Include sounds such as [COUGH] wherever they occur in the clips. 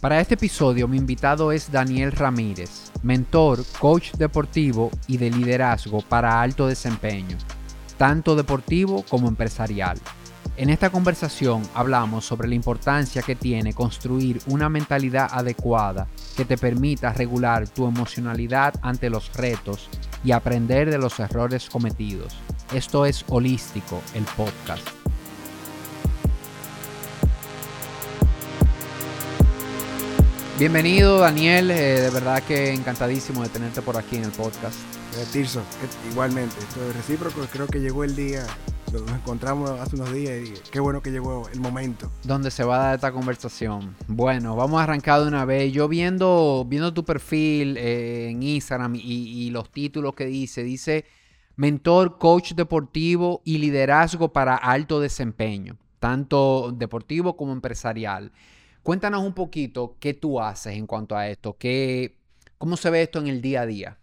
Para este episodio mi invitado es Daniel Ramírez, mentor, coach deportivo y de liderazgo para alto desempeño, tanto deportivo como empresarial. En esta conversación hablamos sobre la importancia que tiene construir una mentalidad adecuada que te permita regular tu emocionalidad ante los retos y aprender de los errores cometidos. Esto es Holístico, el podcast. Bienvenido Daniel, eh, de verdad que encantadísimo de tenerte por aquí en el podcast. Eh, Tirso, igualmente, esto es recíproco, creo que llegó el día, nos encontramos hace unos días y qué bueno que llegó el momento. Donde se va a dar esta conversación. Bueno, vamos a arrancar de una vez. Yo viendo, viendo tu perfil eh, en Instagram y, y los títulos que dice, dice mentor, coach deportivo y liderazgo para alto desempeño, tanto deportivo como empresarial. Cuéntanos un poquito qué tú haces en cuanto a esto, qué, cómo se ve esto en el día a día.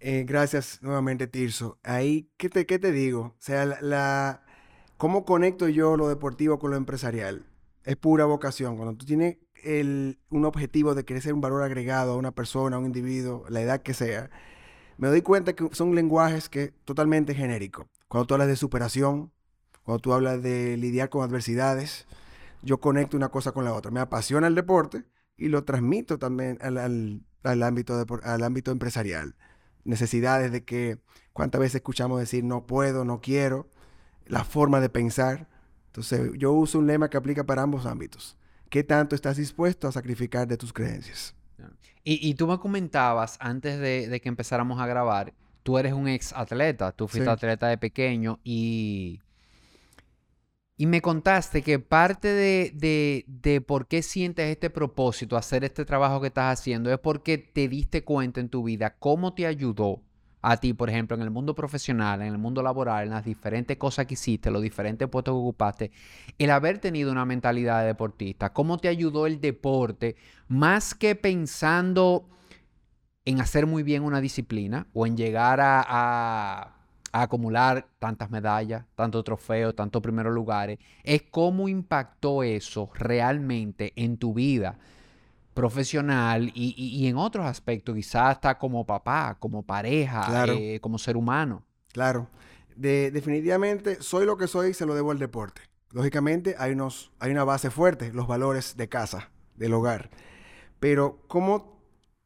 Eh, gracias nuevamente, Tirso. Ahí, ¿qué te, qué te digo? O sea, la, ¿cómo conecto yo lo deportivo con lo empresarial? Es pura vocación. Cuando tú tienes el, un objetivo de querer ser un valor agregado a una persona, a un individuo, la edad que sea, me doy cuenta que son lenguajes que totalmente genéricos. Cuando tú hablas de superación, cuando tú hablas de lidiar con adversidades, yo conecto una cosa con la otra. Me apasiona el deporte y lo transmito también al, al, ámbito, al ámbito empresarial. Necesidades de que, cuántas veces escuchamos decir no puedo, no quiero, la forma de pensar. Entonces, yo uso un lema que aplica para ambos ámbitos. ¿Qué tanto estás dispuesto a sacrificar de tus creencias? Y, y tú me comentabas antes de, de, que empezáramos a grabar, tú eres un ex atleta, tú fuiste sí. atleta de pequeño y y me contaste que parte de, de, de, por qué sientes este propósito, hacer este trabajo que estás haciendo, es porque te diste cuenta en tu vida cómo te ayudó a ti, por ejemplo, en el mundo profesional, en el mundo laboral, en las diferentes cosas que hiciste, los diferentes puestos que ocupaste, el haber tenido una mentalidad de deportista, cómo te ayudó el deporte, más que pensando en hacer muy bien una disciplina o en llegar a, a a acumular tantas medallas, tantos trofeos, tantos primeros lugares, es cómo impactó eso realmente en tu vida profesional y, y, y en otros aspectos, quizás hasta como papá, como pareja, claro. eh, como ser humano. Claro. De, definitivamente, soy lo que soy, se lo debo al deporte. Lógicamente, hay, unos, hay una base fuerte, los valores de casa, del hogar. Pero como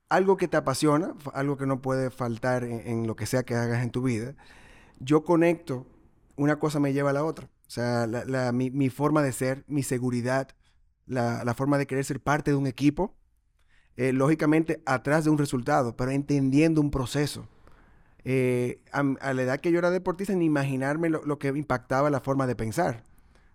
algo que te apasiona, algo que no puede faltar en, en lo que sea que hagas en tu vida, yo conecto, una cosa me lleva a la otra. O sea, mi, forma de ser, mi seguridad, la, forma de querer ser parte de un equipo, eh, lógicamente atrás de un resultado, pero entendiendo un proceso. Eh, a, la edad que yo era deportista, ni imaginarme lo, que impactaba la forma de pensar.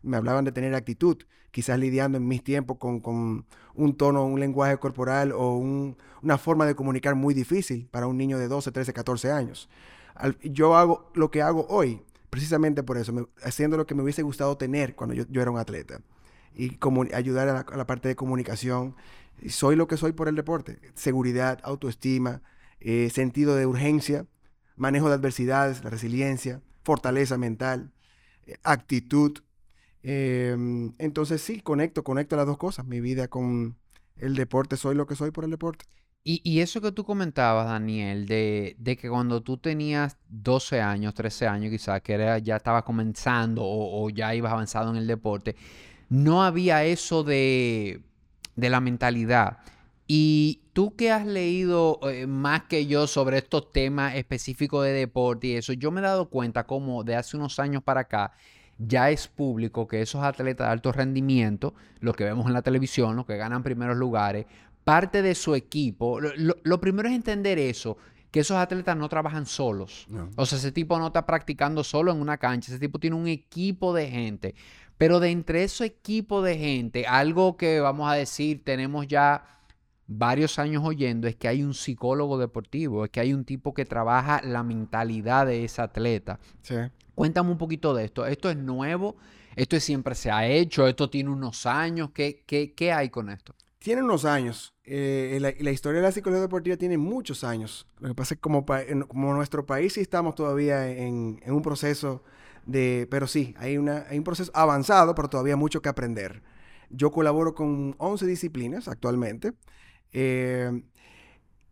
Me hablaban de tener actitud, quizás lidiando en mis tiempos con, un tono, un lenguaje corporal o un, una forma de comunicar muy difícil para un niño de 12, 13, 14 años yo hago lo que hago hoy, precisamente por eso, haciendo lo que me hubiese gustado tener cuando yo, yo era un atleta. Y ayudar a la, parte de comunicación. Soy lo que soy por el deporte. Seguridad, autoestima, eh, sentido de urgencia, manejo de adversidades, la resiliencia, fortaleza mental, eh, actitud. Eh, entonces sí, conecto, conecto las dos cosas. Mi vida con el deporte, soy lo que soy por el deporte. Y, eso que tú comentabas, Daniel, de, de, que cuando tú tenías 12 años, 13 años quizás, que era, ya estabas comenzando o, o, ya ibas avanzado en el deporte, no había eso de, de la mentalidad. Y tú que has leído eh, más que yo sobre estos temas específicos de deporte y eso, yo me he dado cuenta como de hace unos años para acá, ya es público que esos atletas de alto rendimiento, los que vemos en la televisión, los que ganan primeros lugares, parte de su equipo. Lo, lo, lo, primero es entender eso, que esos atletas no trabajan solos. No. O sea, ese tipo no está practicando solo en una cancha, ese tipo tiene un equipo de gente. Pero de entre ese equipo de gente, algo que vamos a decir, tenemos ya varios años oyendo, es que hay un psicólogo deportivo, es que hay un tipo que trabaja la mentalidad de ese atleta. Sí. Cuéntame un poquito de esto. ¿Esto es nuevo? ¿Esto siempre se ha hecho? ¿Esto tiene unos años? ¿Qué, qué, qué hay con esto? Tiene unos años. Eh, la, historia de la psicología deportiva tiene muchos años. Lo que pasa es que como, nuestro país sí estamos todavía en, un proceso de... Pero sí, hay un proceso avanzado, pero todavía mucho que aprender. Yo colaboro con 11 disciplinas actualmente eh,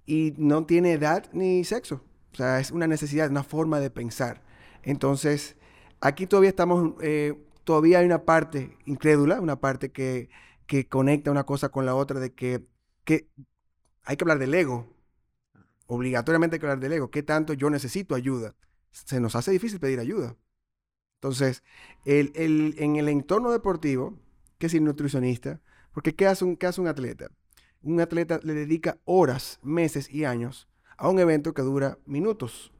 y no tiene edad ni sexo. O sea, es una necesidad, una forma de pensar. Entonces, aquí todavía estamos, eh, todavía hay una parte incrédula, una parte que, que conecta una cosa con la otra, de que, que hay que hablar del ego. Obligatoriamente hay que hablar del ego. ¿Qué tanto yo necesito ayuda? Se nos hace difícil pedir ayuda. Entonces, el, el, en el entorno deportivo, ¿qué es el nutricionista? Porque ¿qué hace, un, ¿qué hace un atleta? Un atleta le dedica horas, meses y años a un evento que dura minutos.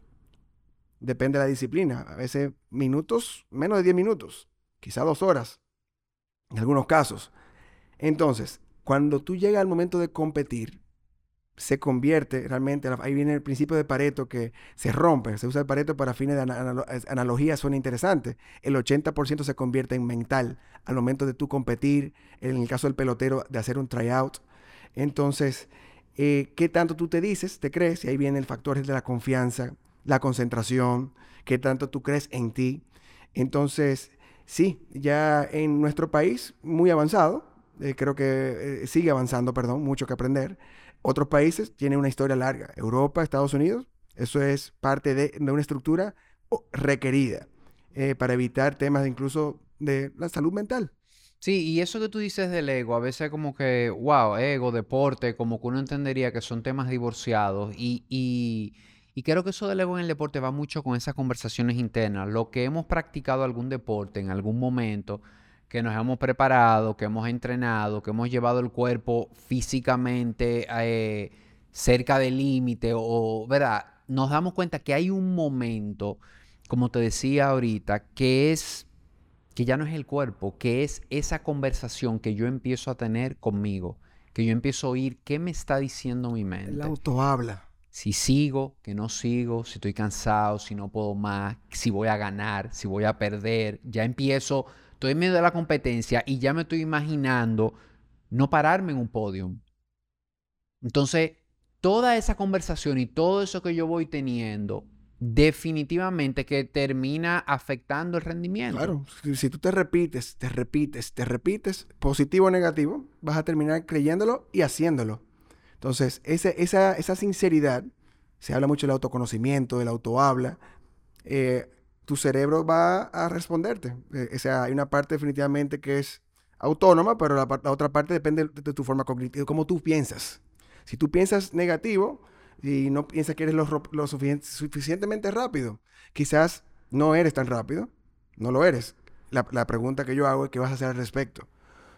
Depende de la disciplina. A veces minutos, menos de 10 minutos, quizá dos horas, en algunos casos. Entonces, cuando tú llegas al momento de competir, se convierte realmente, ahí viene el principio de Pareto que se rompe, se usa el Pareto para fines de analogía, suena interesante. El 80% se convierte en mental al momento de tú competir, en el caso del pelotero, de hacer un tryout. Entonces, eh, ¿qué tanto tú te dices, te crees? Y ahí viene el factor de la confianza, la concentración, qué tanto tú crees en ti. Entonces, sí, ya en nuestro país, muy avanzado, eh, creo que eh, sigue avanzando, perdón, mucho que aprender. Otros países tienen una historia larga. Europa, Estados Unidos, eso es parte de, una estructura requerida eh, para evitar temas incluso de la salud mental. Sí, y eso que tú dices del ego, a veces como que, wow, ego, deporte, como que uno entendería que son temas divorciados y, y, y creo que eso del ego en el deporte va mucho con esas conversaciones internas. Lo que hemos practicado algún deporte en algún momento, que nos hemos preparado, que hemos entrenado, que hemos llevado el cuerpo físicamente eh, cerca del límite o, ¿verdad? Nos damos cuenta que hay un momento, como te decía ahorita, que es que ya no es el cuerpo, que es esa conversación que yo empiezo a tener conmigo, que yo empiezo a oír qué me está diciendo mi mente. El auto habla. Si sigo, que no sigo, si estoy cansado, si no puedo más, si voy a ganar, si voy a perder, ya empiezo estoy en medio de la competencia y ya me estoy imaginando no pararme en un podio. Entonces, toda esa conversación y todo eso que yo voy teniendo, definitivamente que termina afectando el rendimiento. Claro, si, tú te repites, te repites, te repites, positivo o negativo, vas a terminar creyéndolo y haciéndolo. Entonces, esa, esa sinceridad, se habla mucho del autoconocimiento, del autohabla, eh, tu cerebro va a responderte. Eh, o sea, hay una parte definitivamente que es autónoma, pero la, otra parte depende de, tu forma cognitiva, cómo tú piensas. Si tú piensas negativo y no piensas que eres lo, suficientemente rápido, quizás no eres tan rápido, no lo eres. La, pregunta que yo hago es qué vas a hacer al respecto.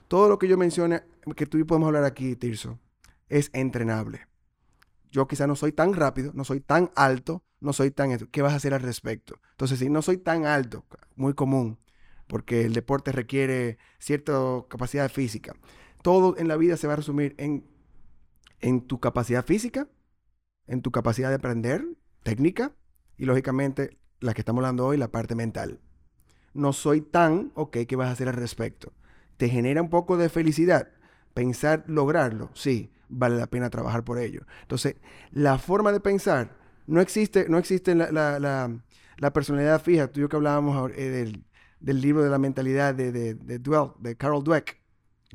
Todo lo que yo mencione, que tú y podemos hablar aquí, Tirso, es entrenable. Yo quizás no soy tan rápido, no soy tan alto, no soy tan... ¿Qué vas a hacer al respecto? Entonces, si no soy tan alto, muy común, porque el deporte requiere cierta capacidad física, todo en la vida se va a resumir en, en tu capacidad física, en tu capacidad de aprender, técnica, y lógicamente la que estamos hablando hoy, la parte mental. No soy tan, ok, ¿qué vas a hacer al respecto? ¿Te genera un poco de felicidad? Pensar lograrlo, sí, vale la pena trabajar por ello. Entonces, la forma de pensar no existe, no existe la, la, personalidad fija. Tú y yo que hablábamos eh, del, libro de la mentalidad de, de, de, de Carol Dweck,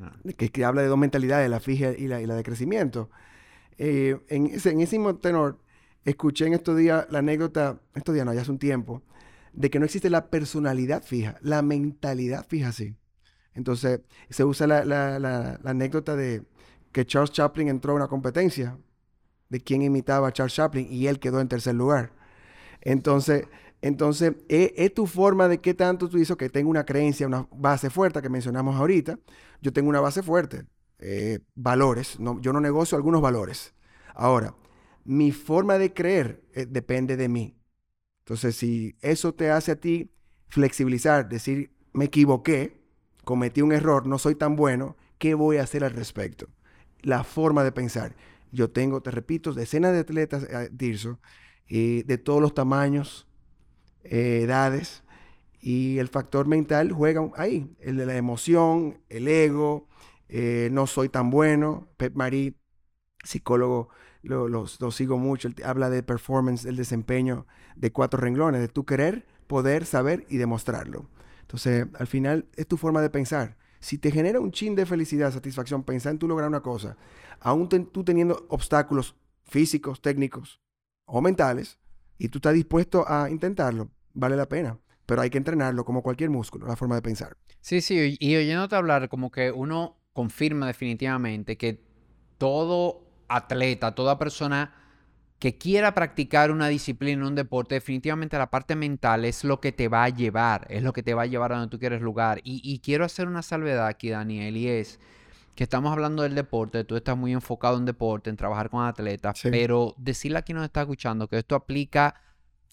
ah. que, habla de dos mentalidades, la fija y la, y la de crecimiento. Eh, en, ese, en ese mismo tenor, escuché en estos días la anécdota, estos días no, ya hace un tiempo, de que no existe la personalidad fija, la mentalidad fija sí. Entonces, se usa la, la anécdota de que Charles Chaplin entró a una competencia de quién imitaba a Charles Chaplin y él quedó en tercer lugar. Entonces, entonces es, tu forma de qué tanto tú dices que tengo una creencia, una base fuerte que mencionamos ahorita. Yo tengo una base fuerte, eh, valores. No, yo no negocio algunos valores. Ahora, mi forma de creer eh, depende de mí. Entonces, si eso te hace a ti flexibilizar, decir, me equivoqué, cometí un error, no soy tan bueno, ¿qué voy a hacer al respecto? La forma de pensar. Yo tengo, te repito, decenas de atletas, eh, Tirso, de todos los tamaños, eh, edades, y el factor mental juega ahí, el de la emoción, el ego, eh, no soy tan bueno. Pep Marie, psicólogo, lo, sigo mucho, habla de performance, el desempeño de cuatro renglones, de tu querer, poder, saber y demostrarlo. Entonces, al final es tu forma de pensar. Si te genera un chin de felicidad, satisfacción, pensar en tú lograr una cosa, aún tú teniendo obstáculos físicos, técnicos o mentales, y tú estás dispuesto a intentarlo, vale la pena. Pero hay que entrenarlo como cualquier músculo, la forma de pensar. Sí, sí, y oyéndote hablar, como que uno confirma definitivamente que todo atleta, toda persona que quiera practicar una disciplina, un deporte, definitivamente la parte mental es lo que te va a llevar, es lo que te va a llevar a donde tú quieres lugar. Y, quiero hacer una salvedad aquí, Daniel, y es que estamos hablando del deporte, tú estás muy enfocado en deporte, en trabajar con atletas, pero decirle a quien nos está escuchando que esto aplica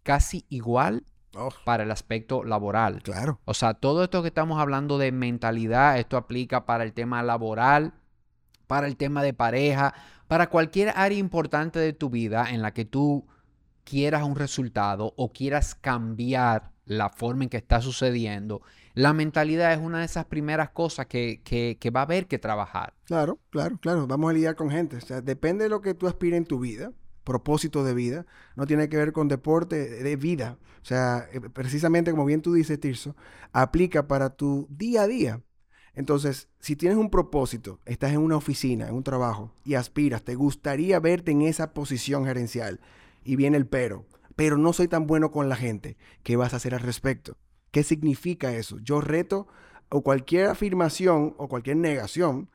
casi igual oh. para el aspecto laboral. Claro. O sea, todo esto que estamos hablando de mentalidad, esto aplica para el tema laboral, para el tema de pareja, para cualquier área importante de tu vida en la que tú quieras un resultado o quieras cambiar la forma en que está sucediendo, la mentalidad es una de esas primeras cosas que, que, va a haber que trabajar. Claro, claro, claro. Vamos a lidiar con gente. O sea, depende de lo que tú aspires en tu vida, propósito de vida, no tiene que ver con deporte de vida. O sea, eh, precisamente como bien tú dices, Tirso, aplica para tu día a día. Entonces, si tienes un propósito, estás en una oficina, en un trabajo y aspiras, te gustaría verte en esa posición gerencial y viene el pero, pero no soy tan bueno con la gente, ¿qué vas a hacer al respecto? ¿Qué significa eso? Yo reto o cualquier afirmación o cualquier negación,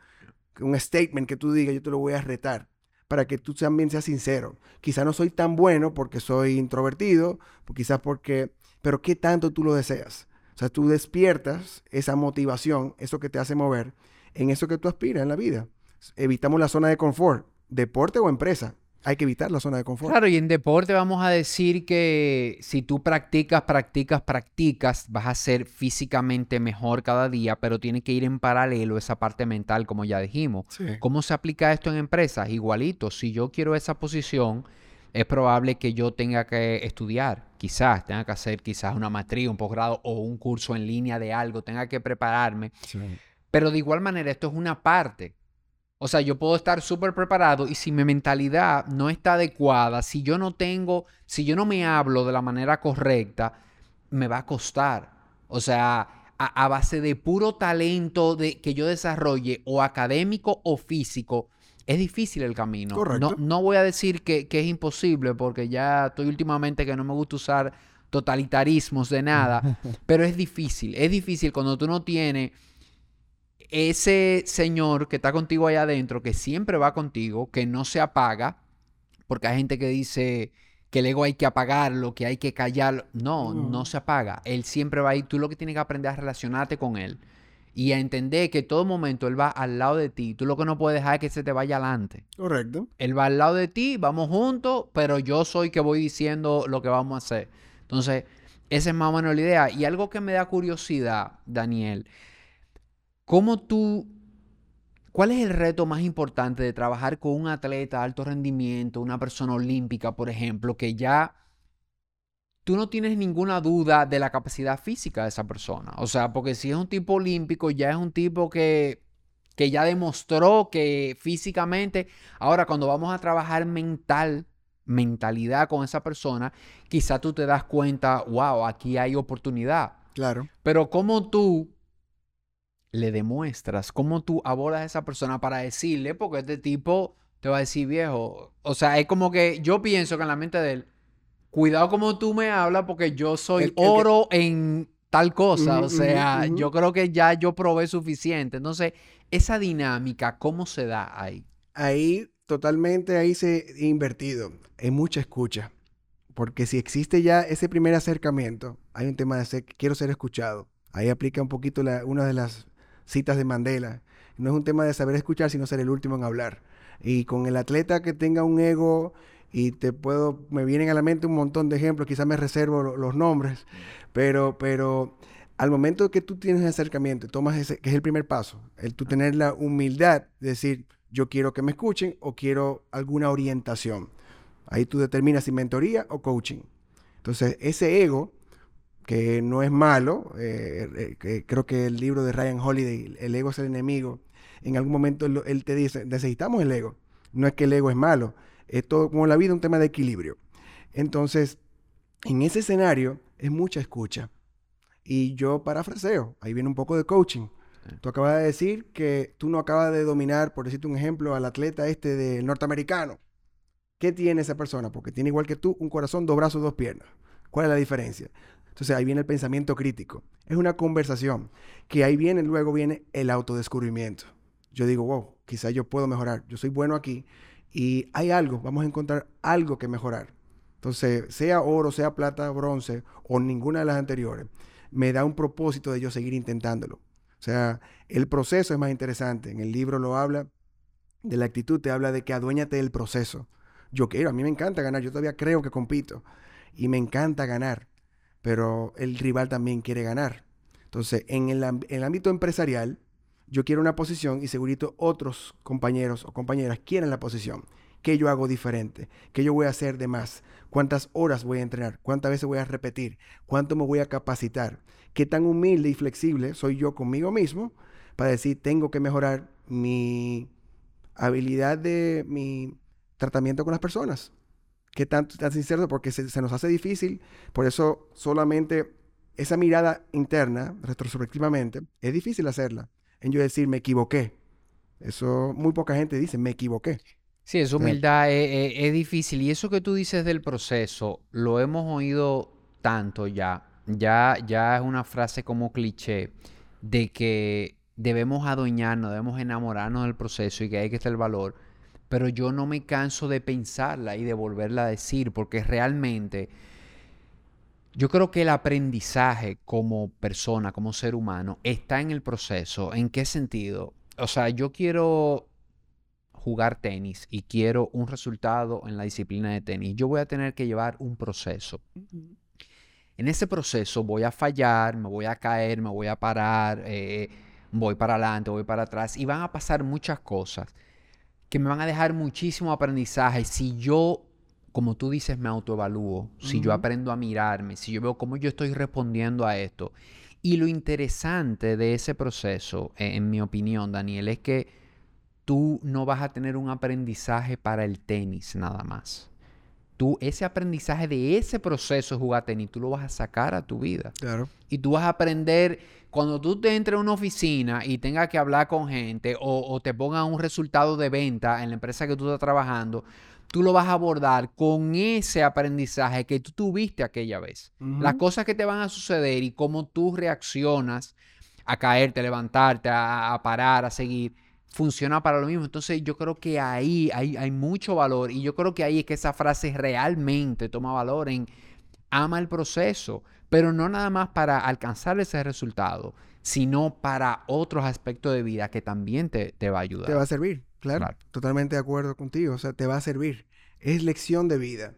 un statement que tú digas, yo te lo voy a retar para que tú también seas sincero. Quizá no soy tan bueno porque soy introvertido, quizás porque, pero ¿qué tanto tú lo deseas? O sea, tú despiertas esa motivación, eso que te hace mover, en eso que tú aspiras en la vida. Evitamos la zona de confort, deporte o empresa. Hay que evitar la zona de confort. Claro, y en deporte vamos a decir que si tú practicas, practicas, practicas, vas a ser físicamente mejor cada día, pero tiene que ir en paralelo esa parte mental, como ya dijimos. ¿Cómo se aplica esto en empresas? Igualito, si yo quiero esa posición, es probable que yo tenga que estudiar, quizás tenga que hacer quizás una maestría, un posgrado o un curso en línea de algo, tenga que prepararme. Pero de igual manera, esto es una parte. O sea, yo puedo estar súper preparado y si mi mentalidad no está adecuada, si yo no tengo, si yo no me hablo de la manera correcta, me va a costar. O sea, a, base de puro talento de, que yo desarrolle, o académico o físico, es difícil el camino. Correcto. No, voy a decir que, es imposible, porque ya estoy últimamente que no me gusta usar totalitarismos de nada, [LAUGHS] pero es difícil. Es difícil cuando tú no tienes ese señor que está contigo allá adentro, que siempre va contigo, que no se apaga, porque hay gente que dice que el ego hay que apagarlo, que hay que callarlo. No, no se apaga. Él siempre va ahí. Tú lo que tienes que aprender es relacionarte con él y a entender que todo momento Él va al lado de ti. Tú lo que no puedes dejar es que se te vaya adelante. Correcto. Él va al lado de ti, vamos juntos, pero yo soy que voy diciendo lo que vamos a hacer. Entonces, esa es más o menos la idea. Y algo que me da curiosidad, Daniel, ¿cómo tú... ¿Cuál es el reto más importante de trabajar con un atleta de alto rendimiento, una persona olímpica, por ejemplo, que ya tú no tienes ninguna duda de la capacidad física de esa persona. O sea, porque si es un tipo olímpico, ya es un tipo que, que ya demostró que físicamente, ahora cuando vamos a trabajar mental, mentalidad con esa persona, quizá tú te das cuenta, wow, aquí hay oportunidad. Claro. Pero ¿cómo tú le demuestras, cómo tú abordas a esa persona para decirle, porque este tipo te va a decir viejo, o sea, es como que yo pienso que en la mente de él, cuidado como tú me hablas porque yo soy oro en tal cosa. o sea, yo creo que ya yo probé suficiente. Entonces, esa dinámica, ¿cómo se da ahí? Ahí, totalmente, ahí se ha invertido. Hay mucha escucha. Porque si existe ya ese primer acercamiento, hay un tema de ser, quiero ser escuchado. Ahí aplica un poquito una de las citas de Mandela. No es un tema de saber escuchar, sino ser el último en hablar. Y con el atleta que tenga un ego y te puedo, me vienen a la mente un montón de ejemplos, quizás me reservo los nombres, pero, pero al momento que tú tienes acercamiento, tomas ese, que es el primer paso, el tú tener la humildad de decir, yo quiero que me escuchen o quiero alguna orientación. Ahí tú determinas si mentoría o coaching. Entonces, ese ego, que no es malo, eh, eh, creo que el libro de Ryan Holiday, El ego es el enemigo, en algún momento él te dice, necesitamos el ego. No es que el ego es malo, es todo como la vida, un tema de equilibrio. Entonces, en ese escenario es mucha escucha. Y yo parafraseo, ahí viene un poco de coaching. Tú acabas de decir que tú no acabas de dominar, por decirte un ejemplo, al atleta este del norteamericano. ¿Qué tiene esa persona? Porque tiene igual que tú un corazón, dos brazos, dos piernas. ¿Cuál es la diferencia? Entonces ahí viene el pensamiento crítico. Es una conversación que ahí viene, luego viene el autodescubrimiento. Yo digo, wow, quizás yo puedo mejorar. Yo soy bueno aquí y hay algo, vamos a encontrar algo que mejorar. Entonces, sea oro, sea plata, bronce o ninguna de las anteriores, me da un propósito de yo seguir intentándolo. O sea, el proceso es más interesante. En el libro lo habla de la actitud, te habla de que aduéñate del proceso. Yo quiero, a mí me encanta ganar, yo todavía creo que compito y me encanta ganar, pero el rival también quiere ganar. Entonces, en el, en el ámbito empresarial, yo quiero una posición y segurito otros compañeros o compañeras quieren la posición. ¿Qué yo hago diferente? ¿Qué yo voy a hacer de más? ¿Cuántas horas voy a entrenar? ¿Cuántas veces voy a repetir? ¿Cuánto me voy a capacitar? ¿Qué tan humilde y flexible soy yo conmigo mismo para decir, tengo que mejorar mi habilidad de mi tratamiento con las personas? ¿Qué tan, sincero? Porque se nos hace difícil. Por eso solamente esa mirada interna, retrospectivamente, es difícil hacerla. En yo decir, me equivoqué. Eso muy poca gente dice, me equivoqué. Sí, esa humildad es, es, difícil. Y eso que tú dices del proceso, lo hemos oído tanto ya. Ya, ya es una frase como cliché de que debemos adueñarnos, debemos enamorarnos del proceso y que hay que estar el valor. Pero yo no me canso de pensarla y de volverla a decir, porque realmente yo creo que el aprendizaje como persona, como ser humano, está en el proceso. ¿En qué sentido? O sea, yo quiero jugar tenis y quiero un resultado en la disciplina de tenis, yo voy a tener que llevar un proceso. En ese proceso voy a fallar, me voy a caer, me voy a parar, eh, voy para adelante, voy para atrás y van a pasar muchas cosas que me van a dejar muchísimo aprendizaje si yo, como tú dices, me autoevalúo, si yo aprendo a mirarme, si yo veo cómo yo estoy respondiendo a esto. Y lo interesante de ese proceso, en mi opinión, Daniel, es que tú no vas a tener un aprendizaje para el tenis nada más. Tú, ese aprendizaje de ese proceso de jugar tenis, tú lo vas a sacar a tu vida. Claro. Y tú vas a aprender, cuando tú te entres a una oficina y tengas que hablar con gente o, o te pongan un resultado de venta en la empresa que tú estás trabajando, tú lo vas a abordar con ese aprendizaje que tú tuviste aquella vez. Uh -huh. Las cosas que te van a suceder y cómo tú reaccionas a caerte, a levantarte, a, a parar, a seguir funciona para lo mismo. Entonces yo creo que ahí hay, hay, mucho valor y yo creo que ahí es que esa frase realmente toma valor en ama el proceso, pero no nada más para alcanzar ese resultado, sino para otros aspectos de vida que también te, te va a ayudar. Te va a servir, claro, claro, Totalmente de acuerdo contigo. O sea, te va a servir. Es lección de vida,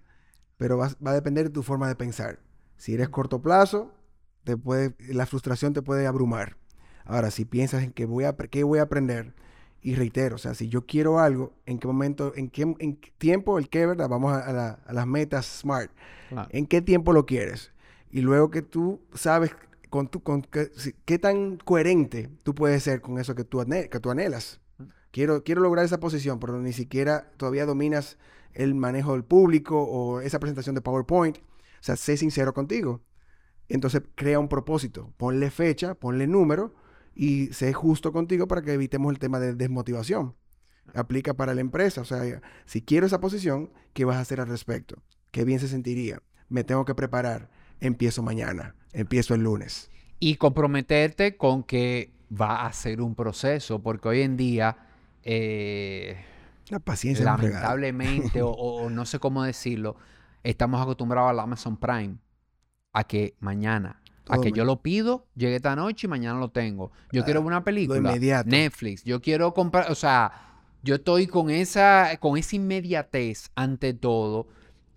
pero va, va a depender de tu forma de pensar. Si eres corto plazo, te puede, la frustración te puede abrumar. Ahora, si piensas en que voy a, qué voy a aprender, y reitero, o sea, si yo quiero algo, ¿en qué momento, en qué, en qué tiempo, el qué, verdad? Vamos a, a, la, a las metas SMART. Claro. ¿En qué tiempo lo quieres? Y luego que tú sabes con tu, con que, qué tan coherente tú puedes ser con eso que tú, anhe, que tú anhelas. Quiero, quiero lograr esa posición, pero ni siquiera todavía dominas el manejo del público o esa presentación de PowerPoint. O sea, sé sincero contigo. Entonces, crea un propósito. Ponle fecha, ponle número y sé justo contigo para que evitemos el tema de desmotivación. Aplica para la empresa. O sea, si quiero esa posición, ¿qué vas a hacer al respecto? ¿Qué bien se sentiría? Me tengo que preparar. Empiezo mañana. Empiezo el lunes. Y comprometerte con que va a ser un proceso, porque hoy en día... Eh, la paciencia. Lamentablemente, [LAUGHS] o, o no sé cómo decirlo, estamos acostumbrados al Amazon Prime. A que mañana, a que yo lo pido, llegue esta noche y mañana lo tengo. Yo ah, quiero ver una película. Netflix. Yo quiero comprar, o sea, yo estoy con esa, con esa inmediatez ante todo.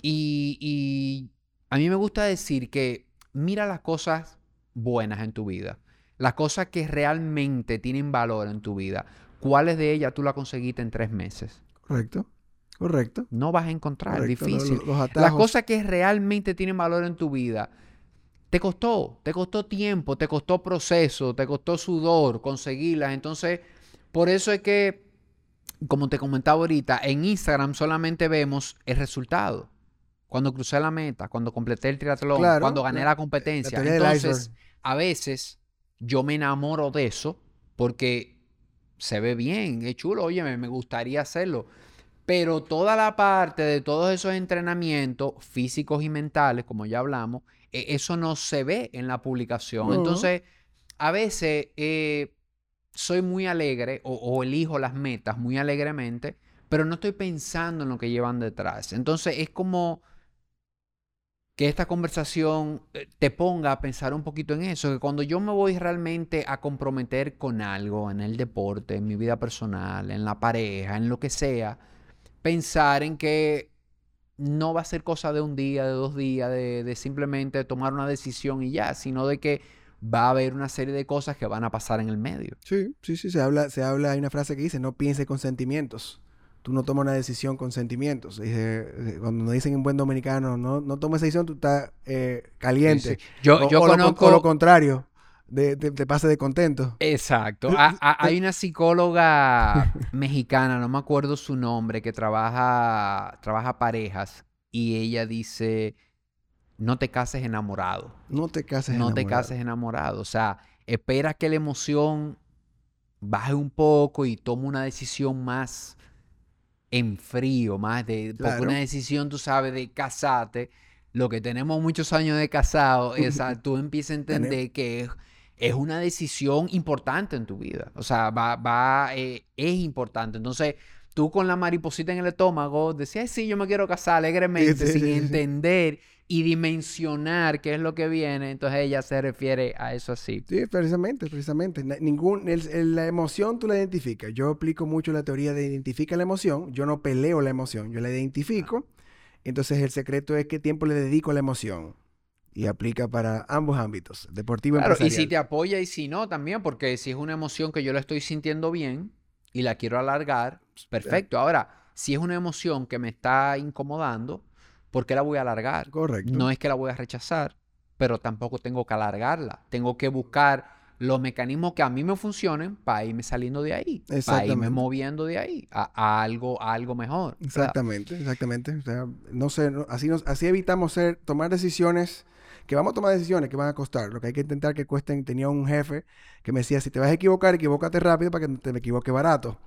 Y, y, a mí me gusta decir que mira las cosas buenas en tu vida. Las cosas que realmente tienen valor en tu vida. ¿Cuáles de ellas tú las conseguiste en tres meses? Correcto. Correcto. No vas a encontrar, Correcto. es difícil. Los, los las cosas que realmente tienen valor en tu vida te costó, te costó tiempo, te costó proceso, te costó sudor conseguirlas. Entonces, por eso es que, como te comentaba ahorita, en Instagram solamente vemos el resultado. Cuando crucé la meta, cuando completé el triatlón, claro, cuando gané la, la competencia. La Entonces, a veces yo me enamoro de eso porque se ve bien, es chulo, oye, me gustaría hacerlo. Pero toda la parte de todos esos entrenamientos físicos y mentales, como ya hablamos, e, eso no se ve en la publicación. Entonces, a veces eh, soy muy alegre o, elijo las metas muy alegremente, pero no estoy pensando en lo que llevan detrás. Entonces, es como que esta conversación eh, te ponga a pensar un poquito en eso, que cuando yo me voy realmente a comprometer con algo, en el deporte, en mi vida personal, en la pareja, en lo que sea, pensar en que no va a ser cosa de un día, de dos días, de, simplemente tomar una decisión y ya, sino de que va a haber una serie de cosas que van a pasar en el medio. Sí, sí, sí, se habla, se habla, hay una frase que dice, no piense con sentimientos tú no tomas una decisión con sentimientos. Cuando nos dicen en buen dominicano, no, no tomes esa decisión, tú estás eh, caliente. Yo, yo conozco... Lo, contrario, de, te pase de contento. Exacto. hay una psicóloga [LAUGHS] mexicana, no me acuerdo su nombre, que trabaja, trabaja parejas y ella dice, no te cases enamorado. No te cases enamorado. No te cases enamorado. O sea, espera que la emoción baje un poco y tome una decisión más en frío, más de... Porque una decisión, tú sabes, de casarte, lo que tenemos muchos años de casado, [LAUGHS] es tú empiezas a entender que es, una decisión importante en tu vida. O sea, va, va, eh, es importante. Entonces, tú con la mariposita en el estómago decías, sí, yo me quiero casar alegremente, sin entender y dimensionar qué es lo que viene, entonces ella se refiere a eso así. Sí, precisamente, precisamente. Ningún, la emoción tú la identificas. Yo aplico mucho la teoría de identifica la emoción. Yo no peleo la emoción, yo la identifico. Entonces el secreto es qué tiempo le dedico a la emoción. Y aplica para ambos ámbitos, deportivo y claro, Y si te apoya y si no, también, porque si es una emoción que yo la estoy sintiendo bien y la quiero alargar, perfecto. Ahora, si es una emoción que me está incomodando, ¿por qué la voy a alargar? Correcto. No es que la voy a rechazar, pero tampoco tengo que alargarla. Tengo que buscar los mecanismos que a mí me funcionen para irme saliendo de ahí, para irme moviendo de ahí a, algo, algo mejor. Exactamente, exactamente. O sea, no sé, así, así evitamos ser, tomar decisiones que vamos a tomar decisiones que van a costar. Lo que hay que intentar que cuesten. Tenía un jefe que me decía, si te vas a equivocar, equivócate rápido para que te me equivoque barato.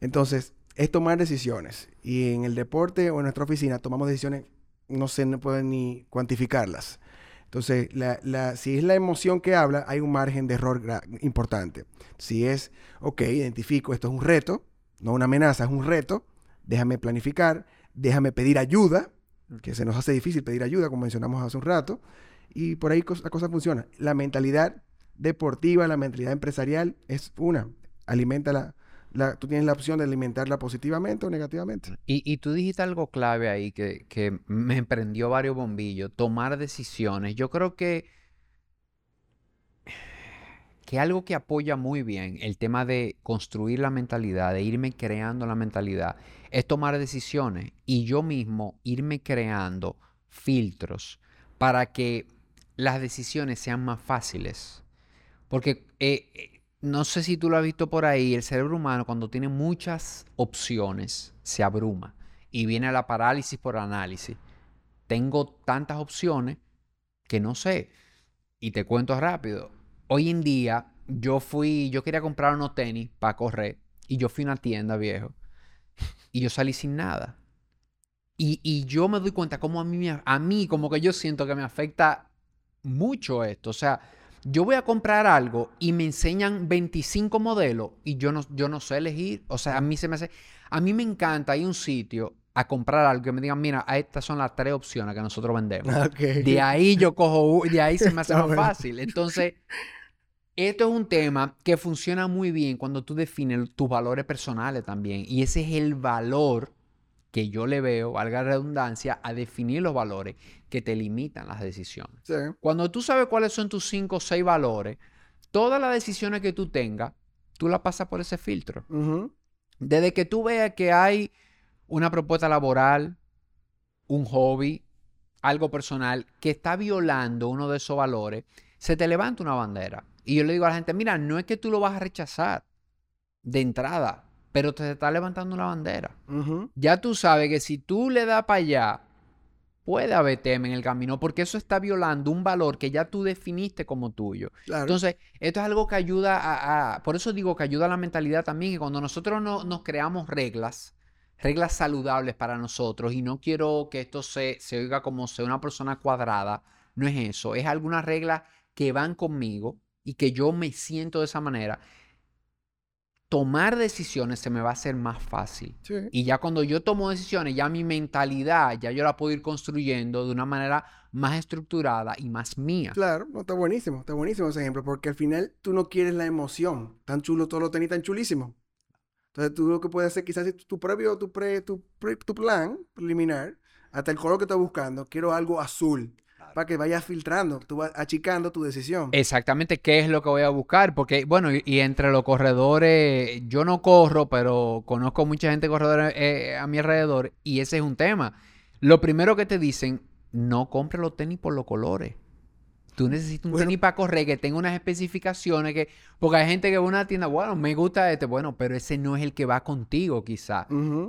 Entonces, es tomar decisiones. Y en el deporte o en nuestra oficina tomamos decisiones no se no pueden ni cuantificarlas. Entonces, la, si es la emoción que habla, hay un margen de error importante. Si es, ok, identifico, esto es un reto, no una amenaza, es un reto, déjame planificar, déjame pedir ayuda, que se nos hace difícil pedir ayuda, como mencionamos hace un rato, y por ahí la cosa funciona. La mentalidad deportiva, la mentalidad empresarial es una, alimenta tú tienes la opción de alimentarla positivamente o negativamente. Y, tú dijiste algo clave ahí que, que me prendió varios bombillos, tomar decisiones. Yo creo que, que algo que apoya muy bien el tema de construir la mentalidad, de irme creando la mentalidad, es tomar decisiones y yo mismo irme creando filtros para que las decisiones sean más fáciles. Porque eh, eh, no sé si tú lo has visto por ahí, el cerebro humano cuando tiene muchas opciones se abruma y viene la parálisis por análisis. Tengo tantas opciones que no sé. Y te cuento rápido. Hoy en día yo fui, yo quería comprar unos tenis para correr y yo fui a una tienda viejo y yo salí sin nada. Y, y yo me doy cuenta como a mí, a mí como que yo siento que me afecta mucho esto. O sea, yo voy a comprar algo y me enseñan 25 modelos y yo no, yo no sé elegir. O sea, a mí se me hace... A mí me encanta ir a un sitio a comprar algo que me digan, mira, estas son las tres opciones que nosotros vendemos. [LAUGHS] De ahí yo cojo, de ahí se me hace más fácil. Entonces, esto es un tema que funciona muy bien cuando tú defines tus valores personales también. Y ese es el valor que yo le veo, valga la redundancia, a definir los valores que te limitan las decisiones. Cuando tú sabes cuáles son tus cinco o seis valores, todas las decisiones que tú tengas, tú las pasas por ese filtro. Desde que tú veas que hay una propuesta laboral, un hobby, algo personal que está violando uno de esos valores, se te levanta una bandera. Y yo le digo a la gente, mira, no es que tú lo vas a rechazar de entrada, pero te está levantando una bandera. Ya tú sabes que si tú le das para allá puede haber tema en el camino porque eso está violando un valor que ya tú definiste como tuyo. Entonces, esto es algo que ayuda a, por eso digo que ayuda a la mentalidad también, que cuando nosotros no, nos creamos reglas, reglas saludables para nosotros, y no quiero que esto se, se oiga como ser una persona cuadrada, no es eso, es algunas reglas que van conmigo y que yo me siento de esa manera tomar decisiones se me va a hacer más fácil. Y ya cuando yo tomo decisiones, ya mi mentalidad, ya yo la puedo ir construyendo de una manera más estructurada y más mía. Claro, no, está buenísimo, está buenísimo ese ejemplo, porque al final tú no quieres la emoción. Tan chulo todo lo tenés tan chulísimo. Entonces tú lo que puedes hacer quizás es tu previo, tu, pre, tu, tu plan preliminar, hasta el color que estás buscando, quiero algo azul para que vayas filtrando, tú vas achicando tu decisión. Exactamente qué es lo que voy a buscar, porque bueno, y, entre los corredores, yo no corro, pero conozco mucha gente corredora eh, a mi alrededor y ese es un tema. Lo primero que te dicen, no compre los tenis por los colores. Tú necesitas un tenis para correr que tenga unas especificaciones que... Porque hay gente que va a una tienda, bueno, me gusta este, bueno, pero ese no es el que va contigo quizá.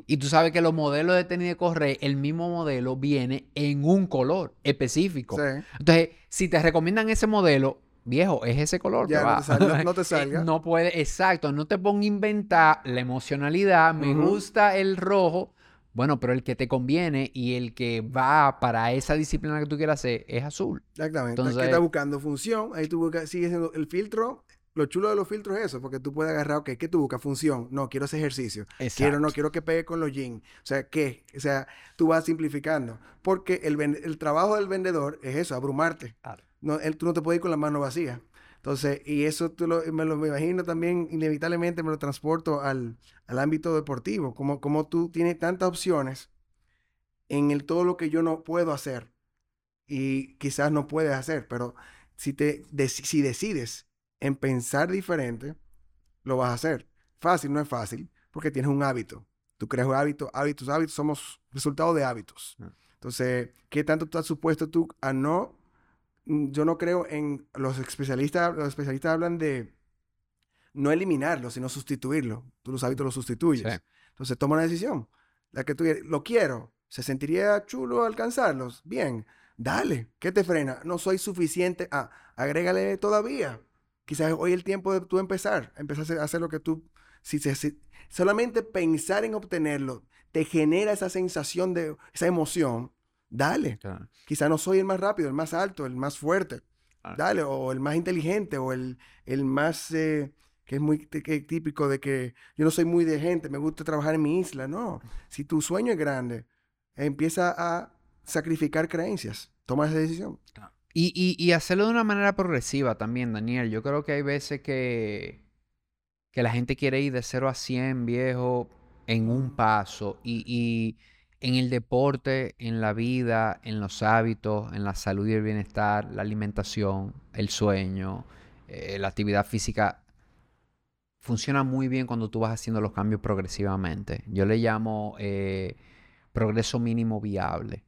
Y tú sabes que los modelos de tenis de correr, el mismo modelo viene en un color específico. Entonces, si te recomiendan ese modelo, viejo, es ese color ya, va. No, te salga, no te salga. no puede, exacto, no te ponga a inventar la emocionalidad, me gusta el rojo bueno, pero el que te conviene y el que va para esa disciplina que tú quieras hacer es azul. Exactamente. Entonces, ¿qué estás buscando? Función. Ahí tú buscas, sigues siendo el filtro. Lo chulo de los filtros es eso, porque tú puedes agarrar, ok, ¿qué tú buscas? Función. No, quiero ese ejercicio. Quiero, no quiero que pegue con los jeans. O sea, ¿qué? O sea, tú vas simplificando. Porque el, el trabajo del vendedor es eso, abrumarte. No, él, tú no te puedes ir con la mano vacía. Entonces, y eso tú lo, me lo imagino también, inevitablemente me lo transporto al, ámbito deportivo, como, como tú tienes tantas opciones en el todo lo que yo no puedo hacer y quizás no puedes hacer, pero si, te, si decides en pensar diferente, lo vas a hacer. Fácil, no es fácil, porque tienes un hábito. Tú creas un hábito, hábitos, hábitos somos resultado de hábitos. Ah. Entonces, ¿qué tanto estás supuesto tú a no yo no creo en los especialistas, los especialistas hablan de no eliminarlo, sino sustituirlo. Tú los hábitos los sustituyes. Entonces toma una decisión. La que tú lo quiero, se sentiría chulo alcanzarlos. Bien, dale. ¿Qué te frena? No soy suficiente. Ah, agrégale todavía. Quizás hoy el tiempo de tú empezar, empezar a hacer lo que tú, si, si solamente pensar en obtenerlo te genera esa sensación de esa emoción, Dale. Quizá no soy el más rápido, el más alto, el más fuerte. Ah. Dale, o el más inteligente, o el, el más, eh, que es muy típico de que yo no soy muy de gente, me gusta trabajar en mi isla. No, si tu sueño es grande, empieza a sacrificar creencias, toma esa decisión. Y, y, hacerlo de una manera progresiva también, Daniel. Yo creo que hay veces que, que la gente quiere ir de 0 a 100, viejo, en un paso. y en el deporte, en la vida, en los hábitos, en la salud y el bienestar, la alimentación, el sueño, eh, la actividad física, funciona muy bien cuando tú vas haciendo los cambios progresivamente. Yo le llamo eh, progreso mínimo viable.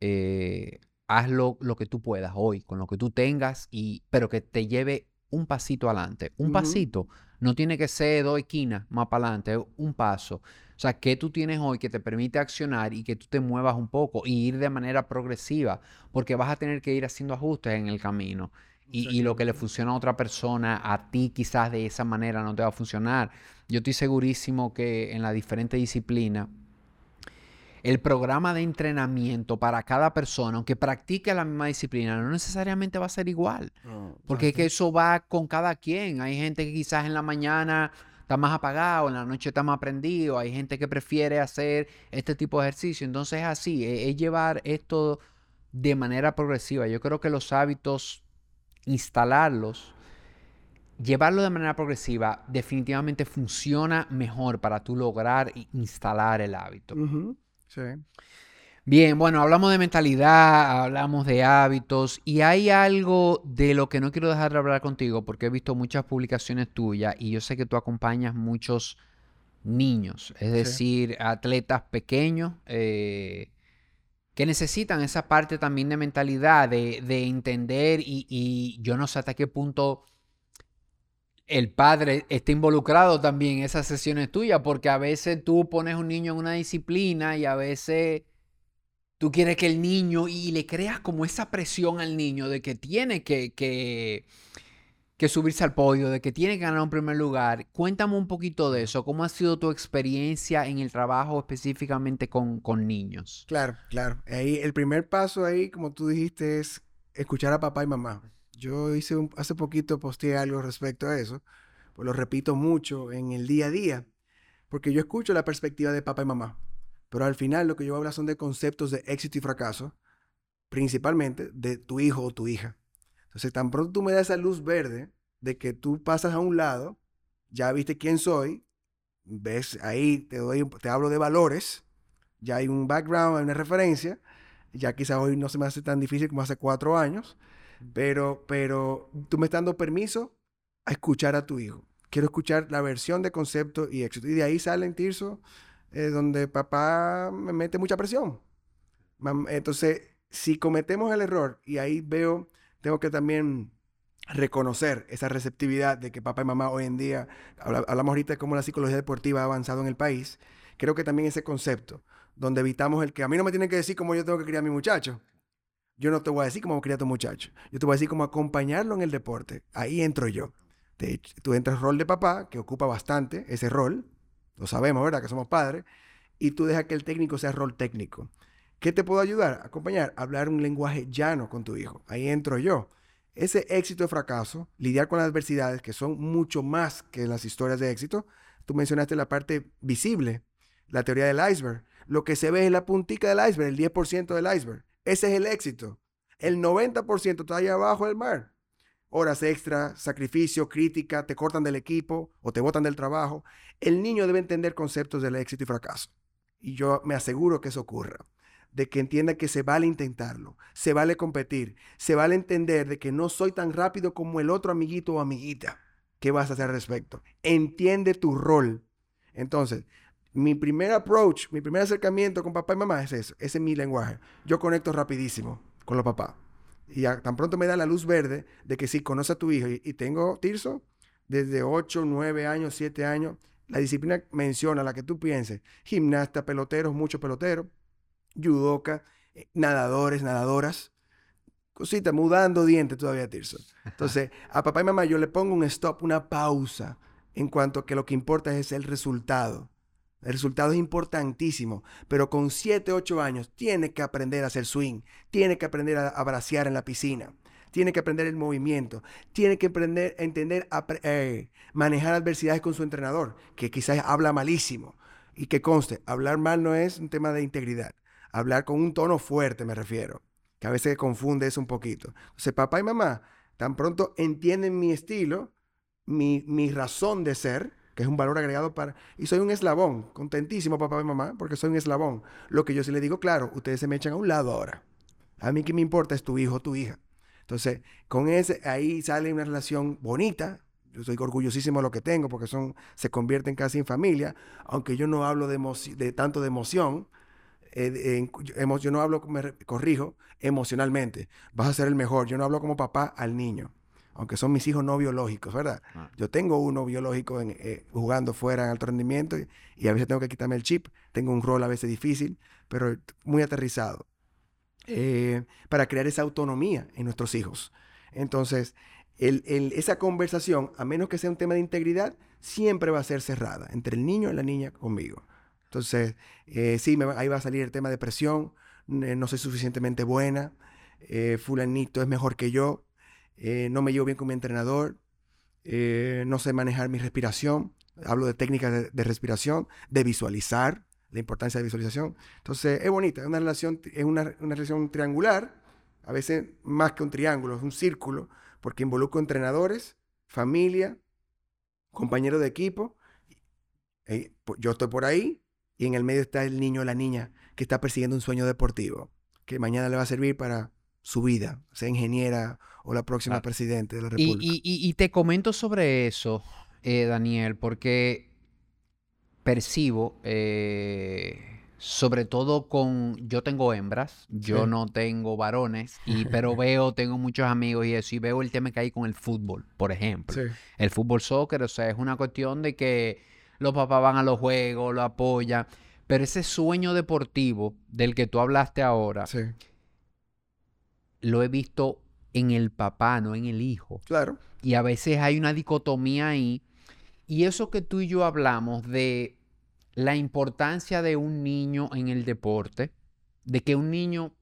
Eh, haz lo, que tú puedas hoy, con lo que tú tengas, y, pero que te lleve un pasito adelante. Un pasito. No tiene que ser dos esquinas más para adelante, un paso. O sea, ¿qué tú tienes hoy que te permite accionar y que tú te muevas un poco y ir de manera progresiva? Porque vas a tener que ir haciendo ajustes en el camino. Y, lo que le funciona a otra persona, a ti quizás de esa manera no te va a funcionar. Yo estoy segurísimo que en la diferente disciplina, el programa de entrenamiento para cada persona, aunque practique la misma disciplina, no necesariamente va a ser igual. porque es que eso va con cada quien. Hay gente que quizás en la mañana está más apagado, en la noche está más prendido, hay gente que prefiere hacer este tipo de ejercicio. Entonces es así, e, es, llevar esto de manera progresiva. Yo creo que los hábitos, instalarlos, llevarlo de manera progresiva, definitivamente funciona mejor para tú lograr instalar el hábito. Sí. Bien, bueno, hablamos de mentalidad, hablamos de hábitos y hay algo de lo que no quiero dejar de hablar contigo porque he visto muchas publicaciones tuyas y yo sé que tú acompañas muchos niños, es decir, atletas pequeños eh, que necesitan esa parte también de mentalidad, de, entender y, y, yo no sé hasta qué punto el padre está involucrado también en esas sesiones tuyas porque a veces tú pones un niño en una disciplina y a veces tú quieres que el niño y le creas como esa presión al niño de que tiene que, que, subirse al podio, de que tiene que ganar un primer lugar. Cuéntame un poquito de eso. ¿Cómo ha sido tu experiencia en el trabajo específicamente con, con niños? Claro, claro. Ahí, el primer paso ahí, como tú dijiste, es escuchar a papá y mamá. Yo hice un, hace poquito posteé algo respecto a eso, pues lo repito mucho en el día a día, porque yo escucho la perspectiva de papá y mamá, pero al final lo que yo hablo son de conceptos de éxito y fracaso, principalmente de tu hijo o tu hija. Entonces, tan pronto tú me das esa luz verde de que tú pasas a un lado, ya viste quién soy, ves ahí, te, doy, te hablo de valores, ya hay un background, hay una referencia, ya quizás hoy no se me hace tan difícil como hace cuatro años, pero, pero tú me estás dando permiso a escuchar a tu hijo. Quiero escuchar la versión de concepto y éxito. Y de ahí sale en Tirso, eh, donde papá me mete mucha presión. Entonces, si cometemos el error, y ahí veo, tengo que también reconocer esa receptividad de que papá y mamá hoy en día, hablamos ahorita de cómo la psicología deportiva ha avanzado en el país, creo que también ese concepto, donde evitamos el que a mí no me tienen que decir cómo yo tengo que criar a mi muchacho, yo no te voy a decir cómo criar a tu muchacho. Yo te voy a decir cómo acompañarlo en el deporte. Ahí entro yo. tú entras rol de papá, que ocupa bastante ese rol. Lo sabemos, ¿verdad? Que somos padres. Y tú dejas que el técnico sea rol técnico. ¿Qué te puedo ayudar? Acompañar, hablar un lenguaje llano con tu hijo. Ahí entro yo. Ese éxito y fracaso, lidiar con las adversidades, que son mucho más que las historias de éxito. Tú mencionaste la parte visible, la teoría del iceberg. Lo que se ve es la puntica del iceberg, el 10% del iceberg. Ese es el éxito. El 90% está ahí abajo del mar. Horas extra, sacrificio, crítica, te cortan del equipo o te botan del trabajo. El niño debe entender conceptos del éxito y fracaso. Y yo me aseguro que eso ocurra. De que entienda que se vale intentarlo, se vale competir, se vale entender de que no soy tan rápido como el otro amiguito o amiguita. ¿Qué vas a hacer al respecto? Entiende tu rol. Entonces, mi primer approach, mi primer acercamiento con papá y mamá es eso, ese es mi lenguaje. Yo conecto rapidísimo con los papás. Y tan pronto me da la luz verde de que sí, conoce a tu hijo. Y, tengo Tirso desde 8, 9 años, 7 años. La disciplina menciona la que tú pienses. Gimnasta, peloteros, muchos peloteros, judoka, eh, nadadores, nadadoras. Cosita, mudando dientes todavía, Tirso. Entonces, a papá y mamá yo le pongo un stop, una pausa, en cuanto a que lo que importa es el resultado. El resultado es importantísimo, pero con 7, 8 años tiene que aprender a hacer swing, tiene que aprender a, bracear en la piscina, tiene que aprender el movimiento, tiene que aprender a entender, a eh, manejar adversidades con su entrenador, que quizás habla malísimo. Y que conste, hablar mal no es un tema de integridad, hablar con un tono fuerte me refiero, que a veces confunde eso un poquito. Entonces, papá y mamá tan pronto entienden mi estilo, mi, mi razón de ser, que es un valor agregado para... Y soy un eslabón, contentísimo papá y mamá, porque soy un eslabón. Lo que yo sí le digo, claro, ustedes se me echan a un lado ahora. A mí que me importa es tu hijo tu hija. Entonces, con ese, ahí sale una relación bonita. Yo soy orgullosísimo de lo que tengo porque son, se convierten casi en familia, aunque yo no hablo de, tanto de emoción. Eh, yo no hablo, me corrijo, emocionalmente. Vas a ser el mejor. Yo no hablo como papá al niño aunque son mis hijos no biológicos, ¿verdad? Ah. Yo tengo uno biológico eh, jugando fuera en alto rendimiento y, a veces tengo que quitarme el chip. Tengo un rol a veces difícil, pero muy aterrizado. Eh, para crear esa autonomía en nuestros hijos. Entonces, esa conversación, a menos que sea un tema de integridad, siempre va a ser cerrada entre el niño y la niña conmigo. Entonces, eh, sí, ahí va a salir el tema de presión, no soy suficientemente buena, fulanito es mejor que yo, eh, no me llevo bien con mi entrenador, eh, no sé manejar mi respiración, hablo de técnicas de, respiración, de visualizar, la importancia de visualización. Entonces, es bonita, es una relación, es una, relación triangular, a veces más que un triángulo, es un círculo, porque involucro entrenadores, familia, compañeros de equipo. Eh, yo estoy por ahí y en el medio está el niño o la niña que está persiguiendo un sueño deportivo, que mañana le va a servir para su vida, sea ingeniera o la próxima presidente de la República. Y, te comento sobre eso, eh, Daniel, porque percibo, eh, sobre todo con, yo tengo hembras, yo no tengo varones, y, pero [LAUGHS] veo, tengo muchos amigos y eso, y veo el tema que hay con el fútbol, por ejemplo. El fútbol soccer, o sea, es una cuestión de que los papás van a los juegos, lo apoyan. Pero ese sueño deportivo del que tú hablaste ahora, Sí. Lo he visto en el papá, no en el hijo. Claro. Y a veces hay una dicotomía ahí. Y eso que tú y yo hablamos de la importancia de un niño en el deporte, de que un niño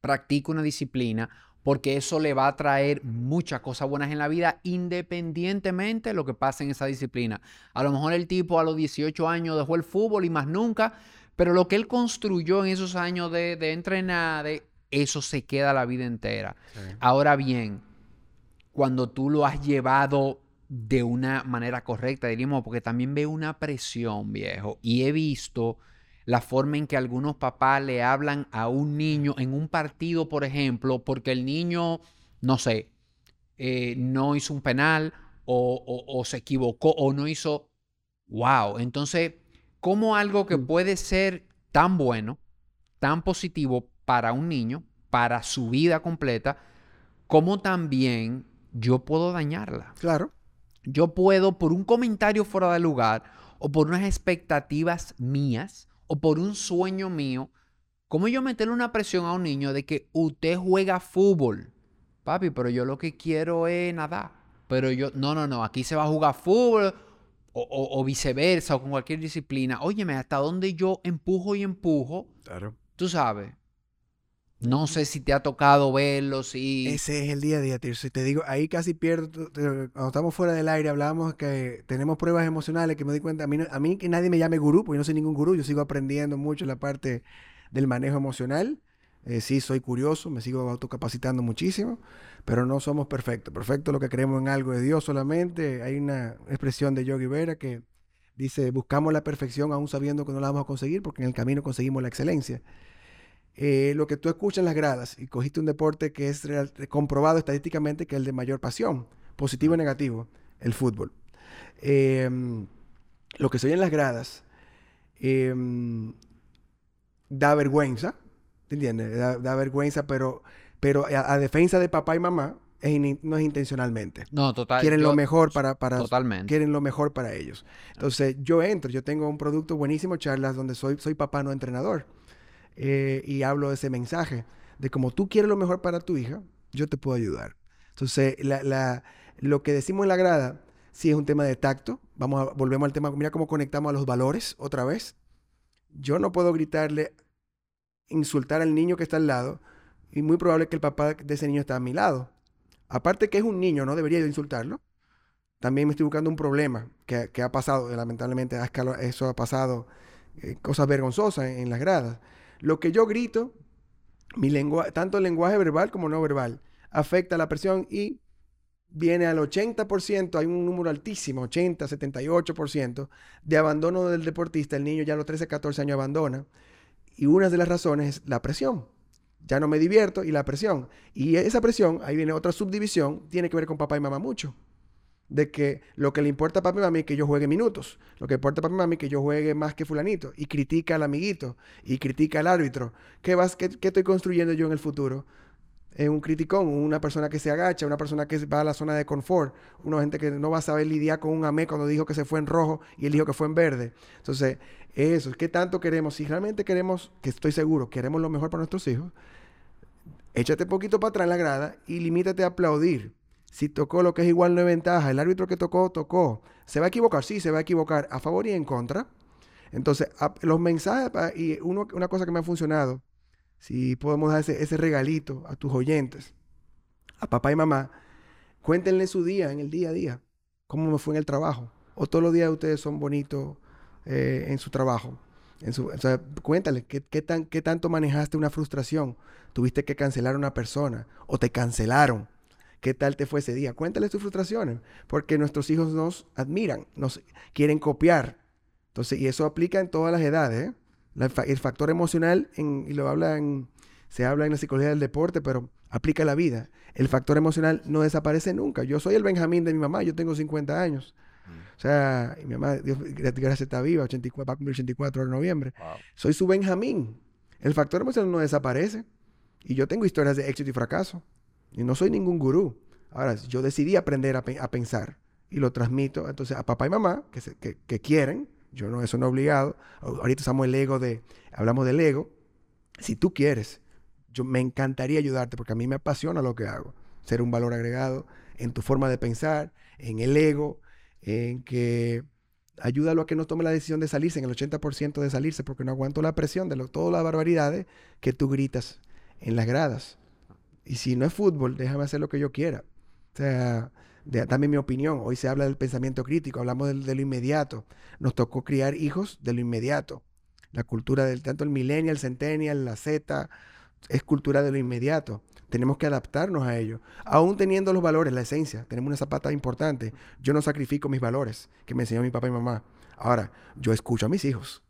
practique una disciplina, porque eso le va a traer muchas cosas buenas en la vida, independientemente de lo que pase en esa disciplina. A lo mejor el tipo a los 18 años dejó el fútbol y más nunca, pero lo que él construyó en esos años de, de entrenar, de, eso se queda la vida entera. Ahora bien, cuando tú lo has llevado de una manera correcta, diríamos, porque también veo una presión, viejo, y he visto la forma en que algunos papás le hablan a un niño en un partido, por ejemplo, porque el niño, no sé, eh, no hizo un penal o, o- o se equivocó o no hizo, wow, entonces, ¿cómo algo que Mm. puede ser tan bueno, tan positivo para un niño, para su vida completa, como también yo puedo dañarla? Claro. Yo puedo, por un comentario fuera de lugar, o por unas expectativas mías, o por un sueño mío, ¿cómo yo meterle una presión a un niño de que usted juega fútbol? Papi, pero yo lo que quiero es nadar. Pero yo, no, no, no, aquí se va a jugar fútbol, o, o- o viceversa, o con cualquier disciplina. Óyeme, hasta donde yo empujo y empujo, Claro. tú sabes. No sé si te ha tocado verlo, si... Ese es el día a día, Tirso. Y te digo, ahí casi pierdo. Cuando estamos fuera del aire, hablábamos que tenemos pruebas emocionales que me di cuenta. A mí, a mí que nadie me llame gurú, porque yo no soy ningún gurú. Yo sigo aprendiendo mucho la parte del manejo emocional. Eh, sí, soy curioso, me sigo autocapacitando muchísimo, pero no somos perfectos. Perfecto lo que creemos en algo de Dios solamente. Hay una expresión de Yogi Vera que dice: Buscamos la perfección aún sabiendo que no la vamos a conseguir, porque en el camino conseguimos la excelencia eh, lo que tú escuchas en las gradas y cogiste un deporte que es real- comprobado estadísticamente que es el de mayor pasión, positivo y negativo, el fútbol. Em, lo que se oye en las gradas em, da vergüenza, ¿te entiendes? Da, da vergüenza, pero, pero a, a defensa de papá y mamá es in- no es intencionalmente. No, total. Quieren yo- lo mejor para, para, Totalmente. quieren lo mejor para ellos. Entonces, yo entro, yo tengo un producto buenísimo, charlas, donde soy, soy papá, no entrenador. Eh, y hablo de ese mensaje, de como tú quieres lo mejor para tu hija, yo te puedo ayudar. Entonces, lo que decimos en la grada, sí es un tema de tacto. Vamos a, volvemos al tema, mira cómo conectamos a los valores otra vez. Yo no puedo gritarle, insultar al niño que está al lado, y muy probable que el papá de ese niño está a mi lado. Aparte que es un niño, no debería yo insultarlo también me estoy buscando un problema que, ha pasado, lamentablemente eso ha pasado, eh, cosas vergonzosas en, en las gradas. Lo que yo grito, mi lengua, tanto el lenguaje verbal como no verbal, afecta la presión y viene al 80%, hay un número altísimo, 80, 78% de abandono del deportista. El niño ya a los 13, 14 años abandona. Y una de las razones es la presión. Ya no me divierto y la presión. Y esa presión, ahí viene otra subdivisión, tiene que ver con papá y mamá mucho de que lo que le importa a papi y mami es que yo juegue minutos. Lo que importa a papi mami es que yo juegue más que fulanito. Y critica al amiguito. Y critica al árbitro. ¿Qué, vas, qué, qué estoy construyendo yo en el futuro? Es un criticón, una persona que se agacha, una persona que va a la zona de confort, una gente que no va a saber lidiar con un amé cuando dijo que se fue en rojo y él dijo que fue en verde. Entonces, eso, ¿qué tanto queremos? Si realmente queremos, que estoy seguro, queremos lo mejor para nuestros hijos, échate poquito para atrás en la grada y limítate a aplaudir. Si tocó lo que es igual no es ventaja, el árbitro que tocó, tocó. ¿Se va a equivocar? Sí, se va a equivocar a favor y en contra. Entonces, a- los mensajes, y uno- una cosa que me ha funcionado, si podemos dar ese, ese regalito a tus oyentes, a papá y mamá, cuéntenle su día, en el día a día, cómo me fue en el trabajo. O todos los días ustedes son bonitos eh, en su trabajo. En su, o sea, cuéntale, ¿qué, qué tan, ¿qué tanto manejaste una frustración? ¿Tuviste que cancelar a una persona? ¿O te cancelaron? ¿Qué tal te fue ese día? Cuéntales tus frustraciones, porque nuestros hijos nos admiran, nos quieren copiar. Entonces, y eso aplica en todas las edades. ¿eh? La el factor emocional, en- y lo habla en- se habla en la psicología del deporte, pero aplica a la vida. El factor emocional no desaparece nunca. Yo soy el Benjamín de mi mamá, yo tengo 50 años. O sea, mi mamá, Dios, gra- gracias, está viva, 84, va a cumplir 84 de noviembre. Soy su Benjamín. El factor emocional no desaparece. Y yo tengo historias de éxito y fracaso. Y no soy ningún gurú. Ahora, yo decidí aprender a, pe- a pensar y lo transmito entonces a papá y mamá, que, se- que, quieren, Yo no, eso no obligado. Ahorita usamos el ego de, hablamos del ego. Si tú quieres, yo me encantaría ayudarte porque a mí me apasiona lo que hago. Ser un valor agregado en tu forma de pensar, en el ego, en que ayúdalo a que no tome la decisión de salirse, en el 80% de salirse, porque no aguanto la presión de todas las barbaridades que tú gritas en las gradas. Y si no es fútbol, déjame hacer lo que yo quiera. O sea, dame mi opinión. Hoy se habla del pensamiento crítico, hablamos de, lo inmediato. Nos tocó criar hijos de lo inmediato. La cultura del tanto el millennial, el centennial, la Z, es cultura de lo inmediato. Tenemos que adaptarnos a ello. Aún teniendo los valores, la esencia, tenemos una zapata importante. Yo no sacrifico mis valores que me enseñó mi papá y mamá. Ahora, yo escucho a mis hijos.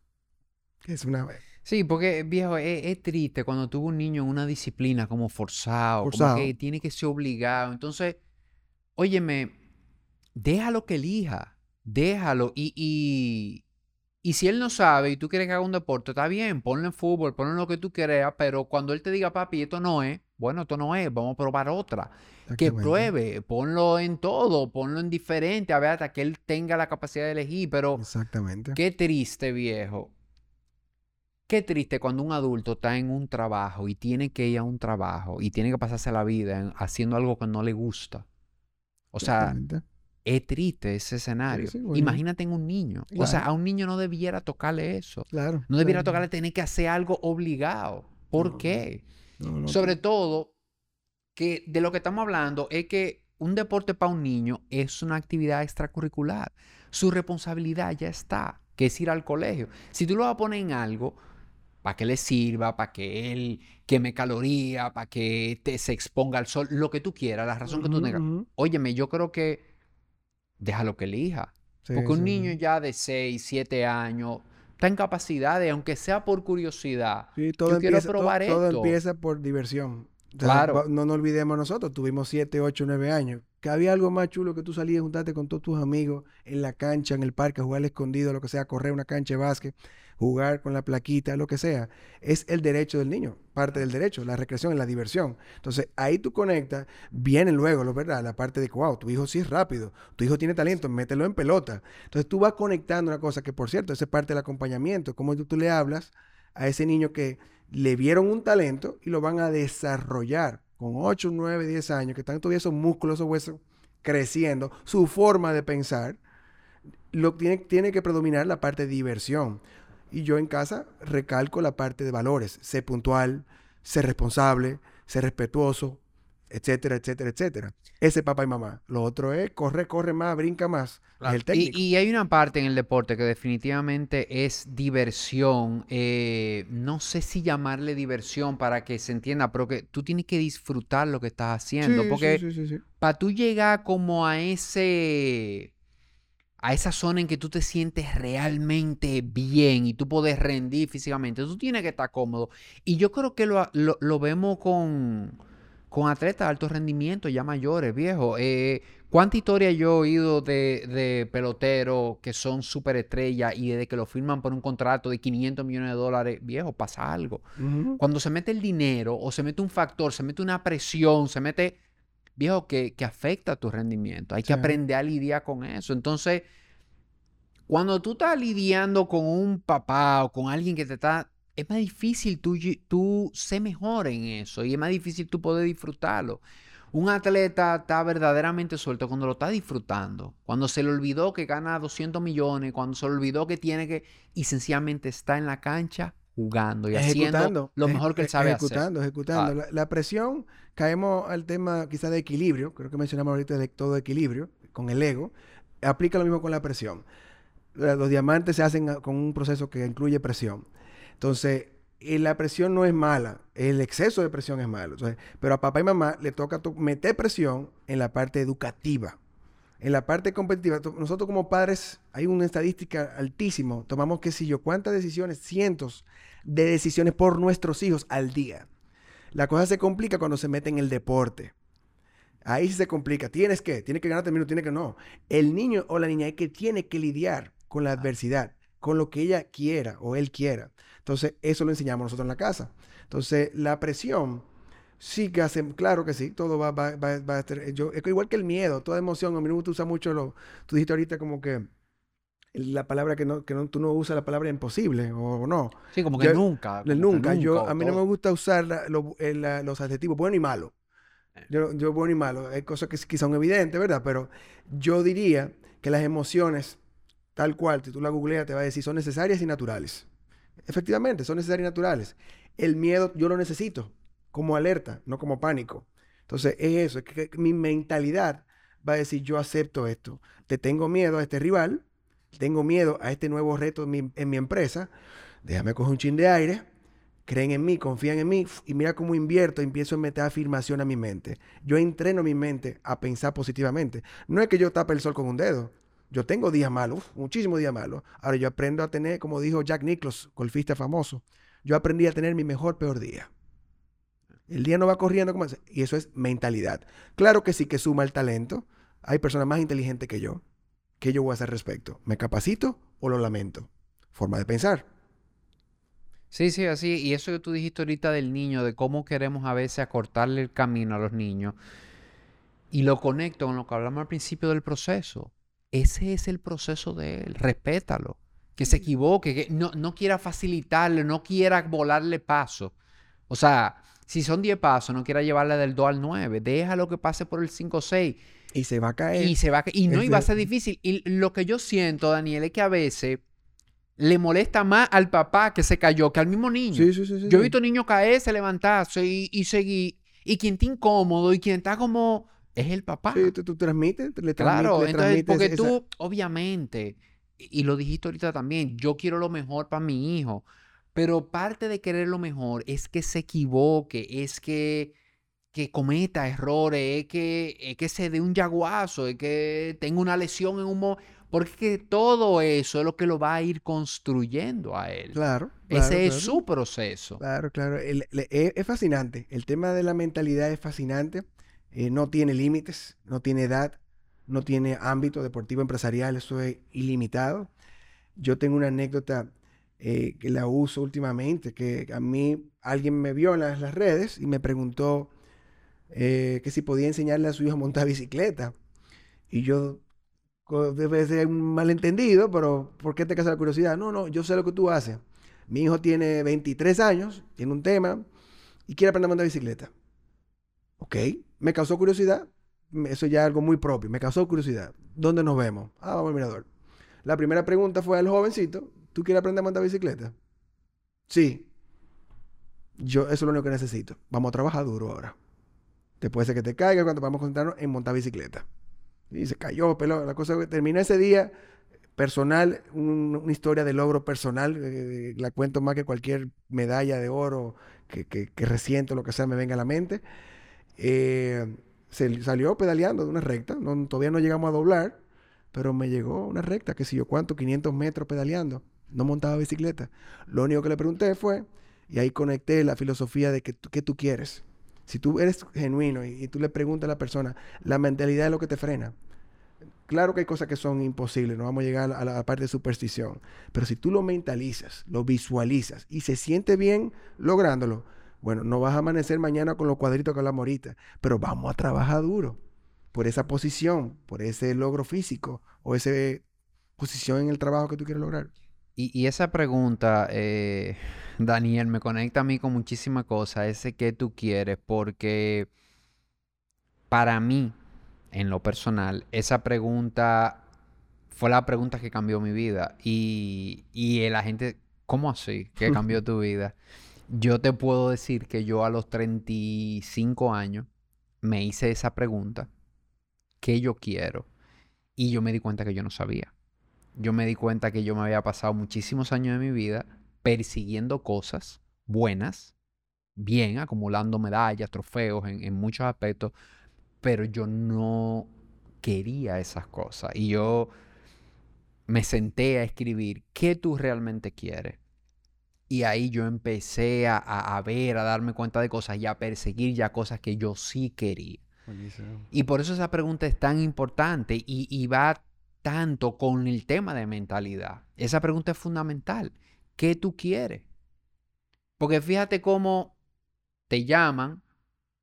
Es una... Sí, porque viejo, es, triste cuando tuvo un niño en una disciplina como forzado, como que tiene que ser obligado. Entonces, óyeme, déjalo que elija, déjalo. Y, y, si él no sabe y tú quieres que haga un deporte, está bien, ponle en fútbol, ponle en lo que tú quieras, pero cuando él te diga, papi, esto no es, bueno, esto no es, vamos a probar otra. Que pruebe, ponlo en todo, ponlo en diferente, a ver, hasta que él tenga la capacidad de elegir, pero... Exactamente. Qué triste, viejo. Qué triste cuando un adulto está en un trabajo y tiene que ir a un trabajo y tiene que pasarse la vida haciendo algo que no le gusta. O sea, es triste ese escenario. Imagínate en un niño. O sea, a un niño no debiera tocarle eso. Claro. No debiera tocarle tener que hacer algo obligado. ¿Por qué? Sobre todo, que de lo que estamos hablando es que un deporte para un niño es una actividad extracurricular. Su responsabilidad ya está, que es ir al colegio. Si tú lo vas a poner en algo, para que le sirva, para que él queme caloría, para que te, se exponga al sol, lo que tú quieras, la razón que tú tengas. Óyeme, yo creo que déjalo que elija. Porque un niño ya de 6, 7 años está en capacidad de, aunque sea por curiosidad, todo yo quiero probar esto. Todo empieza por diversión. claro. No nos olvidemos nosotros, tuvimos 7, 8, 9 años. Que había algo más chulo que tú salías a juntarte con todos tus amigos en la cancha, en el parque, a jugar escondido, lo que sea, correr una cancha de básquet jugar con la plaquita, lo que sea, es el derecho del niño, parte del derecho, la recreación, la diversión. Entonces, ahí tú conectas, viene luego, ¿lo verdad? La parte de, wow, tu hijo sí es rápido, tu hijo tiene talento, mételo en pelota. Entonces, tú vas conectando una cosa que, por cierto, esa es parte del acompañamiento, cómo tú, tú le hablas a ese niño que le vieron un talento y lo van a desarrollar con 8, 9, 10 años, que están todavía esos músculos, esos huesos creciendo, su forma de pensar, lo, tiene, tiene que predominar la parte de diversión. Y yo en casa recalco la parte de valores. Sé puntual, sé responsable, sé respetuoso, etcétera, etcétera, etcétera. Ese papá y mamá. Lo otro es corre, corre más, brinca más. el técnico. Y, hay una parte en el deporte que definitivamente es diversión. Eh, no sé si llamarle diversión para que se entienda, pero que tú tienes que disfrutar lo que estás haciendo. porque para tú llegar como a ese a esa zona en que tú te sientes realmente bien y tú puedes rendir físicamente, tú tienes que estar cómodo. Y yo creo que lo, vemos con, con, atletas de alto rendimiento ya mayores, viejo. Eh, ¿Cuánta historia yo he oído de, de peloteros que son súper estrellas y desde que lo firman por un contrato de 500 millones de dólares, viejo, pasa algo? Cuando se mete el dinero o se mete un factor, se mete una presión, se mete viejo, que, afecta a tu rendimiento. Hay que aprender a lidiar con eso. Entonces, cuando tú estás lidiando con un papá o con alguien que te está... Es más difícil tú, tú ser mejor en eso y es más difícil tú poder disfrutarlo. Un atleta está verdaderamente suelto cuando lo está disfrutando, cuando se le olvidó que gana 200 millones, cuando se le olvidó que tiene que y sencillamente está en la cancha jugando y haciendo lo mejor que él sabe ejecutando, hacer. Ejecutando, ejecutando. La, presión, caemos al tema quizás de equilibrio, creo que mencionamos ahorita de todo equilibrio, con el ego, aplica lo mismo con la presión. Los diamantes se hacen con un proceso que incluye presión. Entonces, la presión no es mala, el exceso de presión es malo. pero a papá y mamá le toca meter presión en la parte educativa. En la parte competitiva, nosotros como padres, hay una estadística altísima. Tomamos, qué sé yo, cuántas decisiones, cientos de decisiones por nuestros hijos al día. La cosa se complica cuando se mete en el deporte. Ahí sí se complica. Tienes que, tiene que ganarte el minuto, tiene que no. El niño o la niña es que tiene que lidiar con la adversidad, con lo que ella quiera o él quiera. Entonces, eso lo enseñamos nosotros en la casa. Entonces, la presión Sí, que hacen, claro que sí, todo va, va, va, a estar. Yo, es igual que el miedo, toda emoción. A mí me gusta usar mucho lo. Tú dijiste ahorita como que la palabra que no, que no, tú no usas la palabra imposible o no. Sí, como que Yo- nunca. Como que nunca. Yo, nunca, a mí no me gusta usar la- lo- el- la- los adjetivos bueno y malo. Eh. Yo, yo bueno y malo. Hay cosas que quizás son evidentes, ¿verdad? Pero yo diría que las emociones, tal cual, si tú la googleas, te va a decir, son necesarias y naturales. Efectivamente, son necesarias y naturales. El miedo yo lo necesito como alerta, no como pánico. Entonces, es eso, es que, mi mentalidad va a decir, yo acepto esto. Te tengo miedo a este rival, tengo miedo a este nuevo reto en mi, empresa. Déjame coger un chin de aire, creen en mí, confían en mí y mira cómo invierto, empiezo a meter afirmación a mi mente. Yo entreno mi mente a pensar positivamente. No es que yo tape el sol con un dedo. Yo tengo días malos, muchísimos días malos. Ahora yo aprendo a tener, como dijo Jack Nicklaus, golfista famoso, yo aprendí a tener mi mejor peor día. El día no va corriendo como... Y eso es mentalidad. Claro que sí que suma el talento. Hay personas más inteligentes que yo. ¿Qué yo voy a hacer al respecto? ¿Me capacito o lo lamento? Forma de pensar. Sí, sí, así. Y eso que tú dijiste ahorita del niño, de cómo queremos a veces acortarle el camino a los niños. Y lo conecto con lo que hablamos al principio del proceso. Ese es el proceso de él. Respétalo. Que se equivoque, que no, no quiera facilitarle, no quiera volarle paso. O sea, si son 10 pasos, no quiera llevarle del 2 al 9. Déjalo que pase por el 5 o 6. Y se va a caer. Y se va a y no Ese- iba a ser difícil. Y lo que yo siento, Daniel, es que a veces le molesta más al papá que se cayó que al mismo niño. Sí, sí, sí, sí, Yo he visto niños caerse, levantarse y, y seguir. Y quien está incómodo y quien está como es el papá. Sí, tú, tú transmites, le, transmi- Claro, le entonces, transmites porque esa- tú, obviamente, y y lo dijiste ahorita también, yo quiero lo mejor para mi hijo, pero parte de querer lo mejor es que se equivoque, es que, que cometa errores, es que, es que se dé un yaguazo, es que tenga una lesión en un momento, porque todo eso es lo que lo va a ir construyendo a él. Claro, claro, Ese es su proceso. Claro, claro. El- es, es fascinante. El tema de la mentalidad es fascinante. Eh, no tiene límites, no tiene edad, no tiene ámbito deportivo empresarial, eso es ilimitado. Yo tengo una anécdota eh, que la uso últimamente, que a mí alguien me vio en las, las redes y me preguntó eh, que si podía enseñarle a su hijo a montar bicicleta. Y yo, debe ser un malentendido, pero ¿por qué te causa la curiosidad? No, no, yo sé lo que tú haces. Mi hijo tiene 23 años, tiene un tema y quiere aprender a montar bicicleta. Ok, me causó curiosidad. Eso ya es algo muy propio. Me causó curiosidad. ¿Dónde nos vemos? Ah, vamos al mirador. La primera pregunta fue al jovencito, ¿tú quieres aprender a montar bicicleta? Sí. Yo, eso es lo único que necesito. Vamos a trabajar duro ahora. Después de que te caiga, cuando vamos a concentrarnos en montar bicicleta. Y se cayó, peló. La cosa que terminó ese día personal, un- una historia de logro personal. eh, la cuento más que cualquier medalla de oro que, que, que reciente o lo que sea me venga a la mente. Eh, se salió pedaleando de una recta. no- todavía no llegamos a doblar, pero me llegó una recta, que si yo cuánto, 500 metros pedaleando. No montaba bicicleta. Lo único que le pregunté fue, y ahí conecté la filosofía de que, ¿qué tú quieres? Si tú eres genuino y, tú le preguntas a la persona, la mentalidad es lo que te frena. Claro que hay cosas que son imposibles, no vamos a llegar a la, a la parte de superstición, pero si tú lo mentalizas, lo visualizas y se siente bien lográndolo, bueno, no vas a amanecer mañana con los cuadritos que hablamos ahorita, pero vamos a trabajar duro por esa posición, por ese logro físico o esa posición en el trabajo que tú quieres lograr. Y, y esa pregunta, eh, [SIGHS] Daniel, me conecta a mí con muchísimas cosas, ese que tú quieres, porque para mí, en lo personal, esa pregunta fue la pregunta que cambió mi vida. Y, y la gente, ¿cómo así? ¿Qué cambió [LAUGHS] tu vida? Yo te puedo decir que yo a los 35 años me hice esa pregunta, ¿qué yo quiero? Y yo me di cuenta que yo no sabía yo me di cuenta que yo me había pasado muchísimos años de mi vida persiguiendo cosas buenas, bien, acumulando medallas, trofeos en, en muchos aspectos, pero yo no quería esas cosas. Y yo me senté a escribir qué tú realmente quieres. Y ahí yo empecé a, a- a ver, a darme cuenta de cosas y a perseguir ya cosas que yo sí quería. Y por eso esa pregunta es tan importante y, y va tanto con el tema de mentalidad. Esa pregunta es fundamental. ¿Qué tú quieres? Porque fíjate cómo te llaman.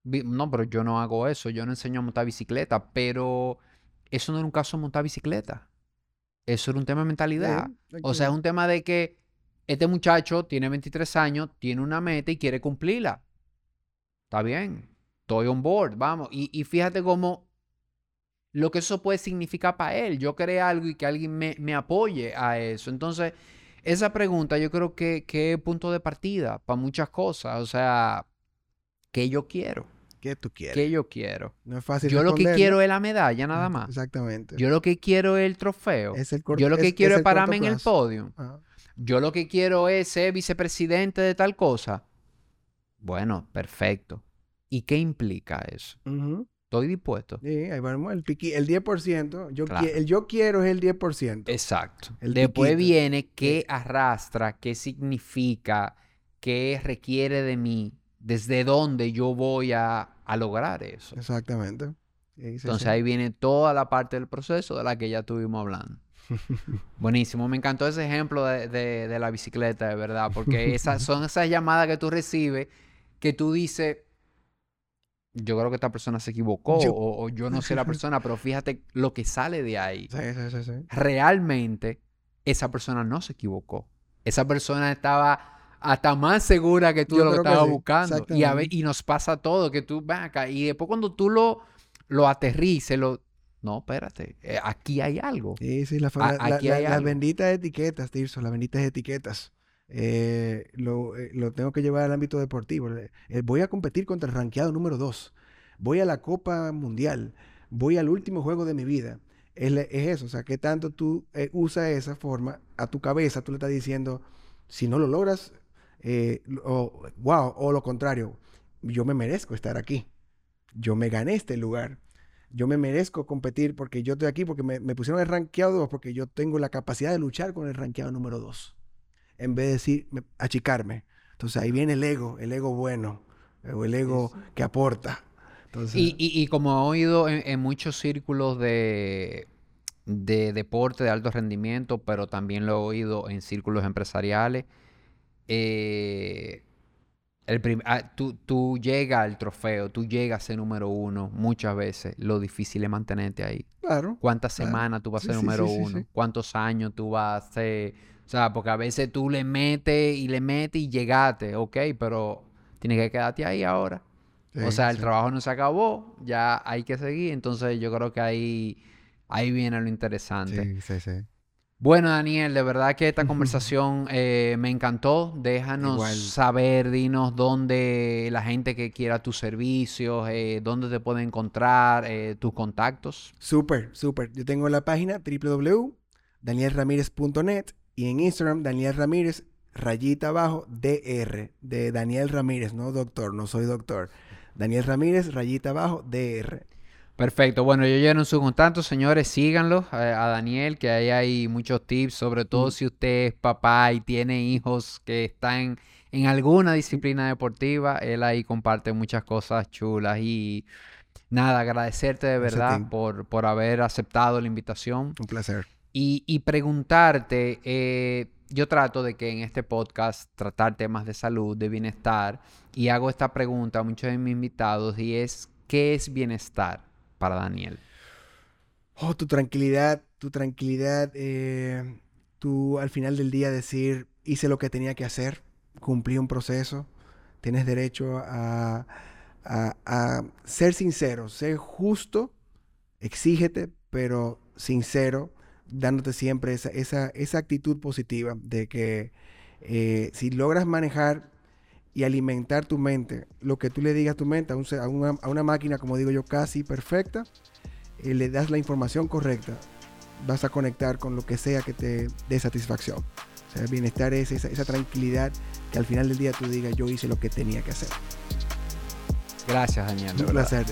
No, pero yo no hago eso. Yo no enseño a montar bicicleta. Pero eso no era un caso de montar bicicleta. eso era un tema de mentalidad. o sea, es un tema de que este muchacho tiene 23 años, tiene una meta y quiere cumplirla. Está bien, estoy on board, vamos. Y, fíjate cómo lo que eso puede significar para él. Yo creé algo y que alguien me, apoye a eso. Entonces, esa pregunta yo creo que, que es punto de partida para muchas cosas. O sea, ¿qué yo quiero? ¿Qué tú quieres? ¿Qué yo quiero? No es fácil. Yo lo que quiero es la medalla, nada más. Exactamente. Yo lo que quiero es el trofeo. yo lo que quiero es, pararme en el podio. Yo lo que quiero es ser vicepresidente de tal cosa. Bueno, perfecto. ¿Y qué implica eso? Estoy dispuesto. Sí, ahí vamos. El, el 10%. Yo el yo quiero es el 10%. Exacto. Después viene qué arrastra, qué significa, qué requiere de mí, desde dónde yo voy a, lograr eso. Exactamente. Entonces ahí viene toda la parte del proceso de la que ya estuvimos hablando. [LAUGHS] Buenísimo, me encantó ese ejemplo de, la bicicleta, de verdad, porque [LAUGHS] esas son esas llamadas que tú recibes que tú dices, yo creo que esta persona se equivocó O, yo no sé la [LAUGHS] persona, pero fíjate lo que sale de ahí. Sí, sí, sí, Realmente esa persona no se equivocó. Esa persona estaba hasta más segura que tú lo estabas buscando. Y, a y nos pasa todo, que tú vas acá. Y después cuando tú lo, lo aterrices, lo... No, espérate, eh, aquí hay algo. Sí, sí, la, las benditas etiquetas, Tirso, las benditas etiquetas. Eh, lo, eh, lo, tengo que llevar al ámbito deportivo. voy a competir contra el ranqueado número 2. Voy a la Copa Mundial. Voy al último juego de mi vida. Es, es eso, o sea, que tanto tú usas esa forma a tu cabeza, tú le estás diciendo, si no lo logras, eh, o, wow, o lo contrario, yo me merezco estar aquí. Yo me gané este lugar. Yo me merezco competir porque yo estoy aquí, porque me, pusieron el rankeado 2, porque yo tengo la capacidad de luchar con el rankeado número 2. En vez de decir, achicarme. Entonces ahí viene el ego, el ego bueno, o el ego que aporta. y, como he oído en, muchos círculos de, de deporte de alto rendimiento, pero también lo he oído en círculos empresariales, eh, el ah, tú, tú llegas al trofeo, tú llegas a ser número uno muchas veces. Lo difícil es mantenerte ahí. Claro. ¿Cuántas semanas tú vas a ser número uno? ¿Cuántos años tú vas a ser? O sea, porque a veces tú le metes y le metes y llegaste, ok, pero tienes que quedarte ahí ahora. o sea, el trabajo no se acabó, ya hay que seguir. Entonces yo creo que ahí, ahí viene lo interesante. Sí, sí, sí. Bueno, Daniel, de verdad que esta [LAUGHS] conversación eh, me encantó. Déjanos saber, dinos dónde la gente que quiera tus servicios, eh, dónde te puede encontrar, eh, tus contactos. Súper, súper. Yo tengo la página www.danielramirez.net y en Instagram, Daniel Ramírez, rayita abajo, DR, de Daniel Ramírez, no doctor, no soy doctor. Daniel Ramírez, rayita abajo, DR. Perfecto. Bueno, yo lleno su contacto, señores. Síganlo a, Daniel, que ahí hay muchos tips, sobre todo mm. si usted es papá y tiene hijos que están en alguna disciplina deportiva. Él ahí comparte muchas cosas chulas y nada, agradecerte de verdad por, por haber aceptado la invitación. Un placer. Y, preguntarte, eh, yo trato de que en este podcast tratar temas de salud, de bienestar, y hago esta pregunta a muchos de mis invitados y es, ¿qué es bienestar? para Daniel? Oh, tu tranquilidad, tu tranquilidad, eh, tú al final del día decir, hice lo que tenía que hacer, cumplí un proceso, tienes derecho a, ser sincero, ser justo, exígete, pero sincero, dándote siempre esa, esa, actitud positiva de que eh, si logras manejar y alimentar tu mente. Lo que tú le digas a tu mente, a, una, máquina, como digo yo, casi perfecta, eh, le das la información correcta, vas a conectar con lo que sea que te dé satisfacción. O sea, el bienestar es esa, tranquilidad que al final del día tú digas, yo hice lo que tenía que hacer. Gracias, Daniel. Un placer,